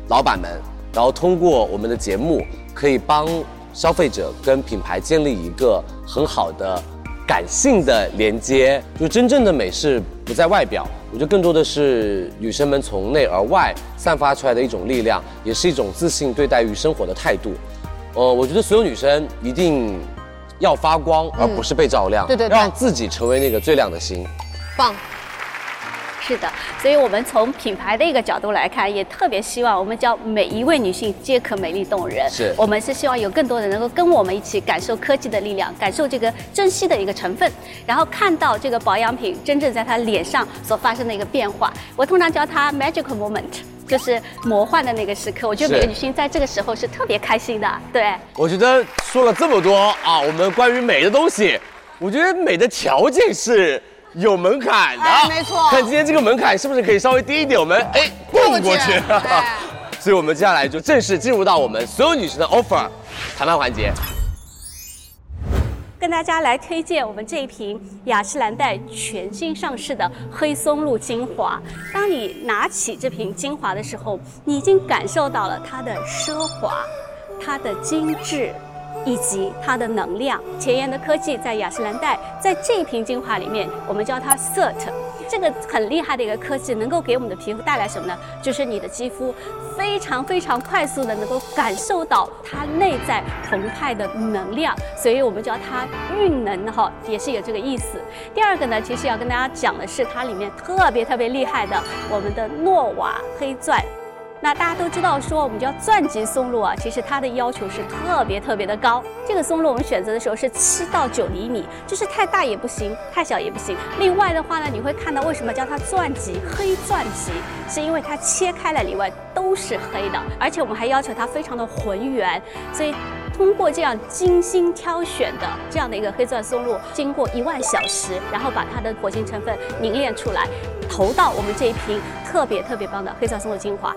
老板们，然后通过我们的节目，可以帮消费者跟品牌建立一个很好的感性的连接。就真正的美是不在外表，我觉得更多的是女生们从内而外散发出来的一种力量，也是一种自信对待于生活的态度。呃，我觉得所有女生一定要发光，而不是被照亮，让自己成为那个最亮的星。棒。是的，所以我们从品牌的一个角度来看，也特别希望我们叫每一位女性皆可美丽动人。是我们是希望有更多人能够跟我们一起感受科技的力量，感受这个珍稀的一个成分，然后看到这个保养品真正在她脸上所发生的一个变化。我通常叫它 magical moment。就是魔幻的那个时刻，我觉得每个女性在这个时候是特别开心的，对。我觉得说了这么多啊，我们关于美的东西，我觉得美的条件是有门槛的，哎没错看今天这个门槛是不是可以稍微低一点，我们哎蹦过去。所以，我们接下来就正式进入到我们所有女生的 offer 谈判环节。跟大家来推荐我们这一瓶雅诗兰黛全新上市的黑松露精华。当你拿起这瓶精华的时候，你已经感受到了它的奢华、它的精致。以及它的能量，前沿的科技在雅诗兰黛，在这一瓶精华里面，我们叫它 CERT，这个很厉害的一个科技，能够给我们的皮肤带来什么呢？就是你的肌肤非常非常快速的能够感受到它内在澎湃的能量，所以我们叫它蕴能哈，也是有这个意思。第二个呢，其实要跟大家讲的是它里面特别特别厉害的我们的诺瓦黑钻。那大家都知道说，我们叫钻级松露啊，其实它的要求是特别特别的高。这个松露我们选择的时候是七到九厘米，就是太大也不行，太小也不行。另外的话呢，你会看到为什么叫它钻级黑钻级，是因为它切开来里外都是黑的，而且我们还要求它非常的浑圆，所以。通过这样精心挑选的这样的一个黑钻松露，经过一万小时，然后把它的活性成分凝练出来，投到我们这一瓶特别特别棒的黑钻松露精华。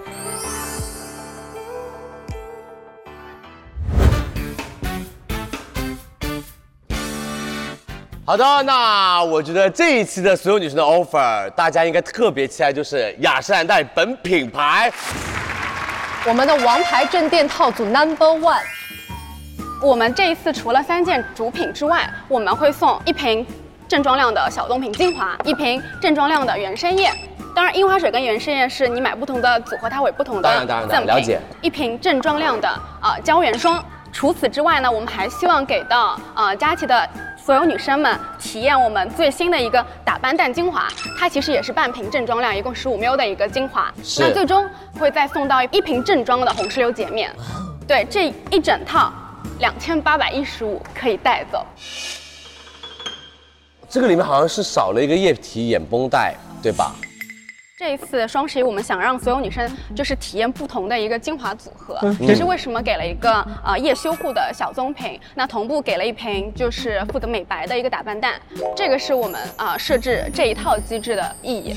好的，那我觉得这一期的所有女生的 offer，大家应该特别期待，就是雅诗兰黛本品牌。我们的王牌镇店套组 Number One。我们这一次除了三件主品之外，我们会送一瓶正装量的小棕瓶精华，一瓶正装量的原生液。当然，樱花水跟原生液是你买不同的组合，它会有不同的当然当然了解一瓶正装量的呃胶原霜。除此之外呢，我们还希望给到呃佳琦的所有女生们体验我们最新的一个打斑蛋精华，它其实也是半瓶正装量，一共十五 ml 的一个精华。是那最终会再送到一瓶正装的红石榴洁面。对，这一整套两千八百一十五可以带走。这个里面好像是少了一个液体眼绷带，对吧？这一次双十一，我们想让所有女生就是体验不同的一个精华组合嗯，这是为什么给了一个呃夜修护的小棕瓶，那同步给了一瓶就是负责美白的一个打扮蛋，这个是我们啊、呃设置这一套机制的意义。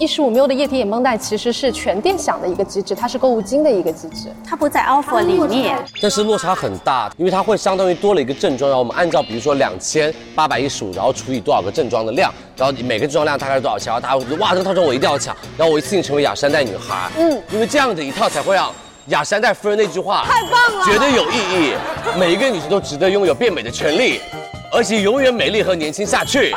一十五 ml 的液体眼绷带其实是全店享的一个机制，它是购物金的一个机制，它不在 offer 里面。但是落差很大，因为它会相当于多了一个正装，然后我们按照比如说两千八百一十五，然后除以多少个正装的量，然后每个正装量大概是多少钱，然后大家会觉得哇，这个套装我一定要抢，然后我一次性成为雅诗兰黛女孩。嗯，因为这样的一套才会让雅诗兰黛夫人那句话太棒了绝对有意义，每一个女生都值得拥有变美的权利，而且永远美丽和年轻下去。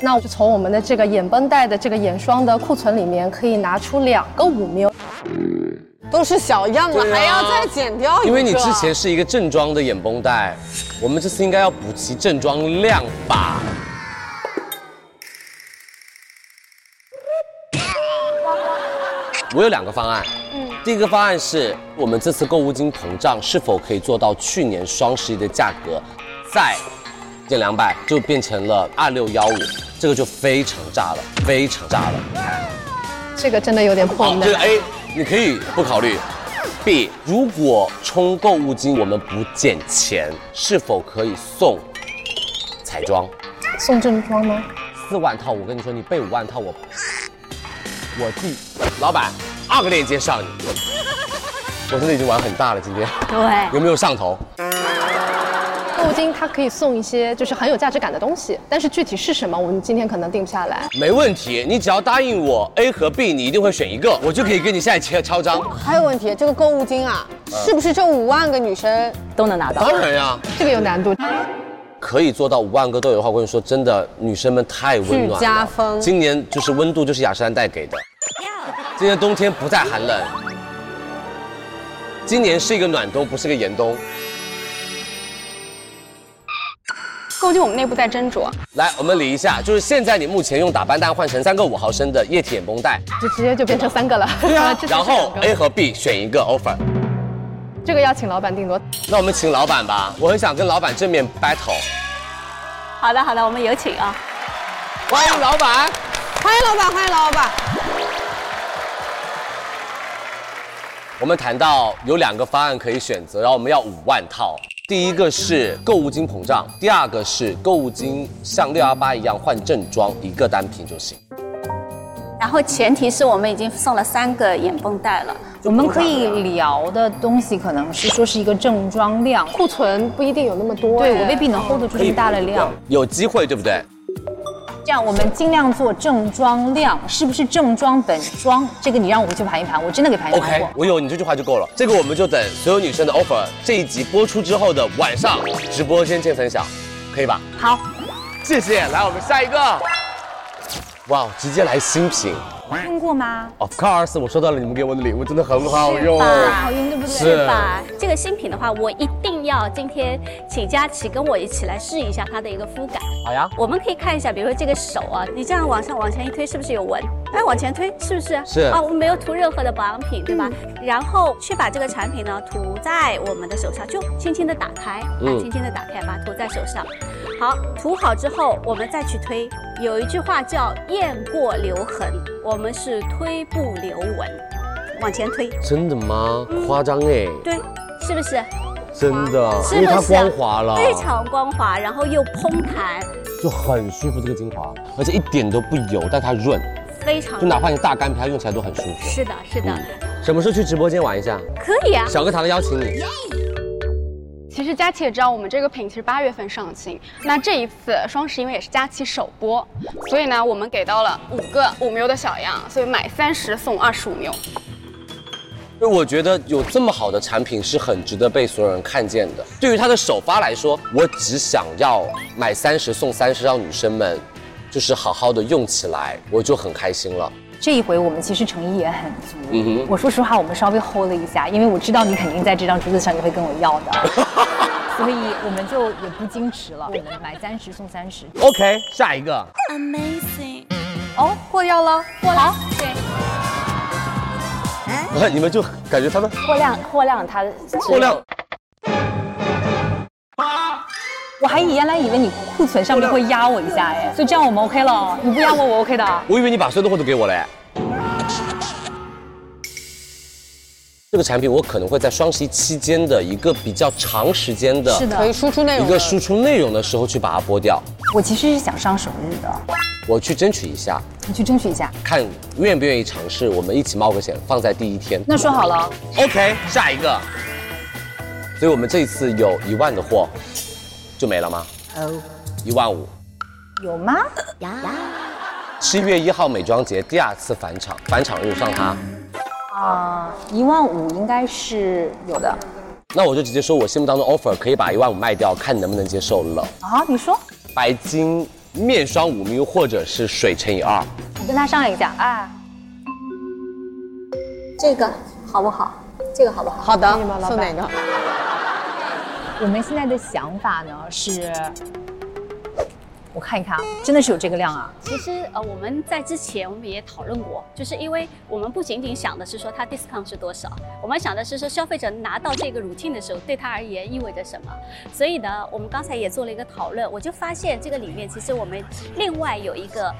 那我就从我们的这个眼绷带的这个眼霜的库存里面，可以拿出两个五 ml，都是小样了，啊还要再减掉一个。因为你之前是一个正装的眼绷带，我们这次应该要补齐正装量吧？我有两个方案，嗯，第一个方案是我们这次购物金膨胀是否可以做到去年双十一的价格，再减两百就变成了二六幺五，这个就非常炸了，非常炸了。这个真的有点破这个 A 你可以不考虑。B 如果充购物金我们不减钱，是否可以送彩妆？送正装吗？四万套，我跟你说，你备五万套，我我弟老板二个链接上你，我真的已经玩很大了，今天对有没有上头？购物金它可以送一些就是很有价值感的东西，但是具体是什么，我们今天可能定不下来。没问题，你只要答应我 A 和 B，你一定会选一个，我就可以跟你现在敲敲章。还有问题，这个购物金啊，嗯是不是这五万个女生都能拿到当然呀，这个有难度。可以做到五万个都有的话，我跟你说，真的女生们太温暖了。巨加分今年就是温度就是雅诗兰黛给的，今年冬天不再寒冷，今年是一个暖冬，不是个严冬。估计我们内部在斟酌。来，我们理一下，就是现在你目前用打斑蛋换成三个五毫升的液体眼绷带，就直接就变成三个了。对啊 然后 A 和 B 选一个 offer。这个要请老板定夺。那我们请老板吧，我很想跟老板正面 battle。好的好的，我们有请啊。欢迎老板，欢迎老板，欢迎老板。我们谈到有两个方案可以选择，然后我们要五万套。第一个是购物金膨胀，第二个是购物金像六幺八一样换正装，一个单品就行。然后前提是我们已经送了三个眼绷带了。我们可以聊的东西可能是说是一个正装量，库存不一定有那么多。对哎我未必能 hold 得住这么大的量。有机会，对不对？这样我们尽量做正装量，是不是正装本装？这个你让我去盘一盘，我真的给盘一盘 OK，我有你这句话就够了。这个我们就等所有女生的 offer 这一集播出之后的晚上直播间见分享，可以吧？好，谢谢。来，我们下一个。哇，直接来新品。用过吗？Of course，我收到了你们给我的礼物，真的很好用。好用对不对？是是吧？这个新品的话，我一定要今天请佳琪跟我一起来试一下它的一个肤感。好呀。我们可以看一下，比如说这个手啊，你这样往上往前一推，是不是有纹？哎，往前推，是不是？是啊，我们没有涂任何的保养品，对吧？然后去把这个产品呢涂在我们的手上，就轻轻的打开，啊，嗯轻轻的打开，把它涂在手上。好，涂好之后，我们再去推。有一句话叫“雁过留痕”，我们是推不留纹，往前推。真的吗？夸张哎，对，是不是？真的，是因为它光滑了，非常光滑，然后又蓬弹，就很舒服。这个精华，而且一点都不油，但它润，非常就哪怕你大干皮，它用起来都很舒服。是的，是的，什么时候去直播间玩一下？可以啊。小课堂邀请你。其实佳琪也知道，我们这个品其实八月份上新，那这一次双十一因为也是佳琪首播，所以呢，我们给到了五个五 ml 的小样，所以买三十送二十五 ml。因为我觉得有这么好的产品是很值得被所有人看见的。对于它的首发来说，我只想要买三十送三十，让女生们就是好好的用起来，我就很开心了。这一回我们其实诚意也很足。嗯哼，我说实话，我们稍微 hold 了一下，因为我知道你肯定在这张桌子上你会跟我要的，所以我们就也不矜持了，我们买三十送三十。OK，下一个。Amazing，哦，货要了，货了，对。你们就感觉他们货量，货量他货量，我还原来以为你库存上面会压我一下哎，所以这样我们 OK 了，你不压我我 OK 的。我以为你把所有的货都给我了哎。这个产品我可能会在双十一期间的一个比较长时间的，是的可以输出内容一个输出内容的时候去把它播掉。我其实是想上首日的，我去争取一下，你去争取一下。看愿不愿意尝试，我们一起冒个险，放在第一天。那说好了。OK，下一个。所以我们这一次有一万的货，就没了吗？哦，一万五。有吗？呀，七月一号美妆节第二次返场，返场日上它。啊，一万五应该是有的那我就直接说我心目当中 offer 可以把一万五卖掉，看你能不能接受了。啊。你说，白金面霜五 ml 或者是水乘以二。我跟他商量一下啊。这个好不好？这个好不好？好的送哪个？我们现在的想法呢是，我看一看啊，真的是有这个量啊。其实呃，我们在之前我们也讨论过，就是因为我们不仅仅想的是说它 discount 是多少，我们想的是说消费者拿到这个 routine 的时候，对他而言意味着什么。所以呢，我们刚才也做了一个讨论，我就发现这个里面其实我们另外有一个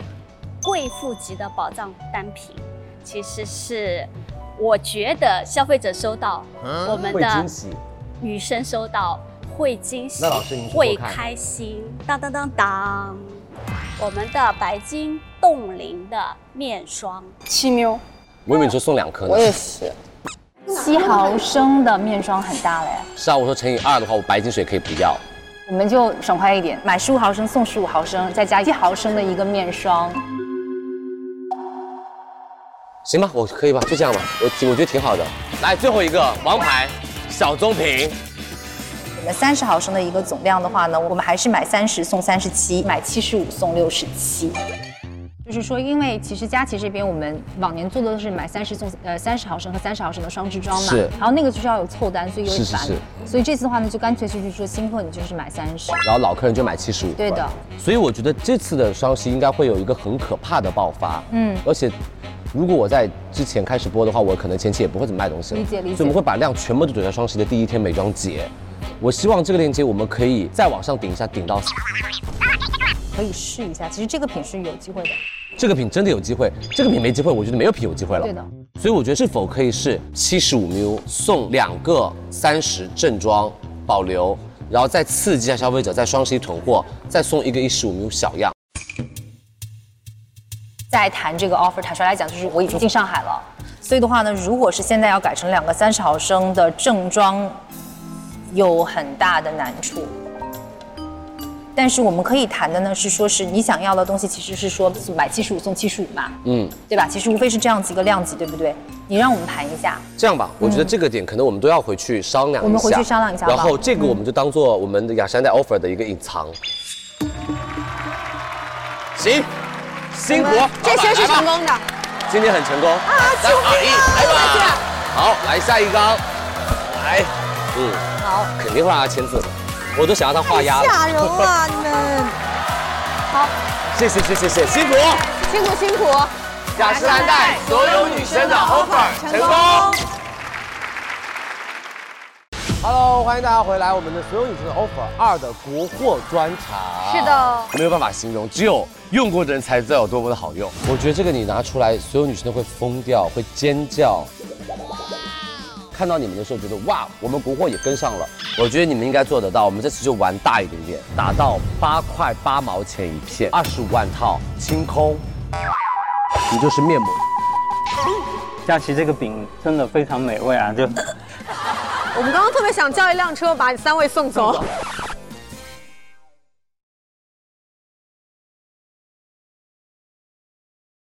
贵妇级的宝藏单品，其实是我觉得消费者收到我们的。女生收到会惊喜，那老师您说说会开心，当当当当，我们的白金冻龄的面霜七 ml，我以为你说送两颗呢。我也是。七毫升的面霜很大了呀，是啊，我说乘以二的话，我白金水可以不要。我们就爽快一点，买十五毫升送十五毫升，再加一毫升的一个面霜。行吧，我可以吧，就这样吧，我我觉得挺好的。来，最后一个王牌小棕瓶，我们三十毫升的一个总量的话呢，我们还是买三十送三十七，买七十五送六十七。就是说，因为其实佳琦这边我们往年做的都是买三十送呃三十毫升和三十毫升的双支装嘛，然后那个就是要有凑单，所以有点烦。所以这次的话呢，就干脆就是说新客你就是买三十。然后老客人就买七十五。对的。所以我觉得这次的双十一应该会有一个很可怕的爆发。嗯而且。如果我在之前开始播的话，我可能前期也不会怎么卖东西了。理解理解所以我们会把量全部都怼在双十一的第一天美妆节。我希望这个链接我们可以再往上顶一下，顶到可以试一下，其实这个品是有机会的。这个品真的有机会，这个品没机会，我觉得没有品有机会了。对的。所以我觉得是否可以是七十五 ml 送两个三十正装保留，然后再刺激一下消费者在双十一囤货，再送一个一十五 ml 小样。在谈这个 offer，坦率来讲，就是我已经进上海了，所以的话呢，如果是现在要改成两个三十毫升的正装，有很大的难处。但是我们可以谈的呢是说，是你想要的东西，其实是说买七十五送七十五嘛，嗯，对吧？其实无非是这样子一个量级，对不对？你让我们谈一下。这样吧，我觉得这个点可能我们都要回去商量一下。我们回去商量一下然后这个我们就当做我们的雅诗兰黛 offer 的一个隐藏。行，辛苦，这些是成功的。今天很成功。啊，三二一，来吧！好，来下一缸，来，嗯，好，肯定会让他签字的，我都想让他画押了。吓人了你们。好，谢谢谢谢谢谢，辛苦。辛苦辛苦。雅诗兰黛所有女生的 offer 成功。Hello，欢迎大家回来，我们的所有女生的 offer 二的国货专场。是的没有办法形容，只有用过的人才知道有多么的好用。我觉得这个你拿出来，所有女生都会疯掉，会尖叫。看到你们的时候，觉得哇，我们国货也跟上了。我觉得你们应该做得到。我们这次就玩大一点点，打到八块八毛钱一片，二十五万套，清空，你就是面膜。佳琪这个饼真的非常美味啊，就我们刚刚特别想叫一辆车把三位送走。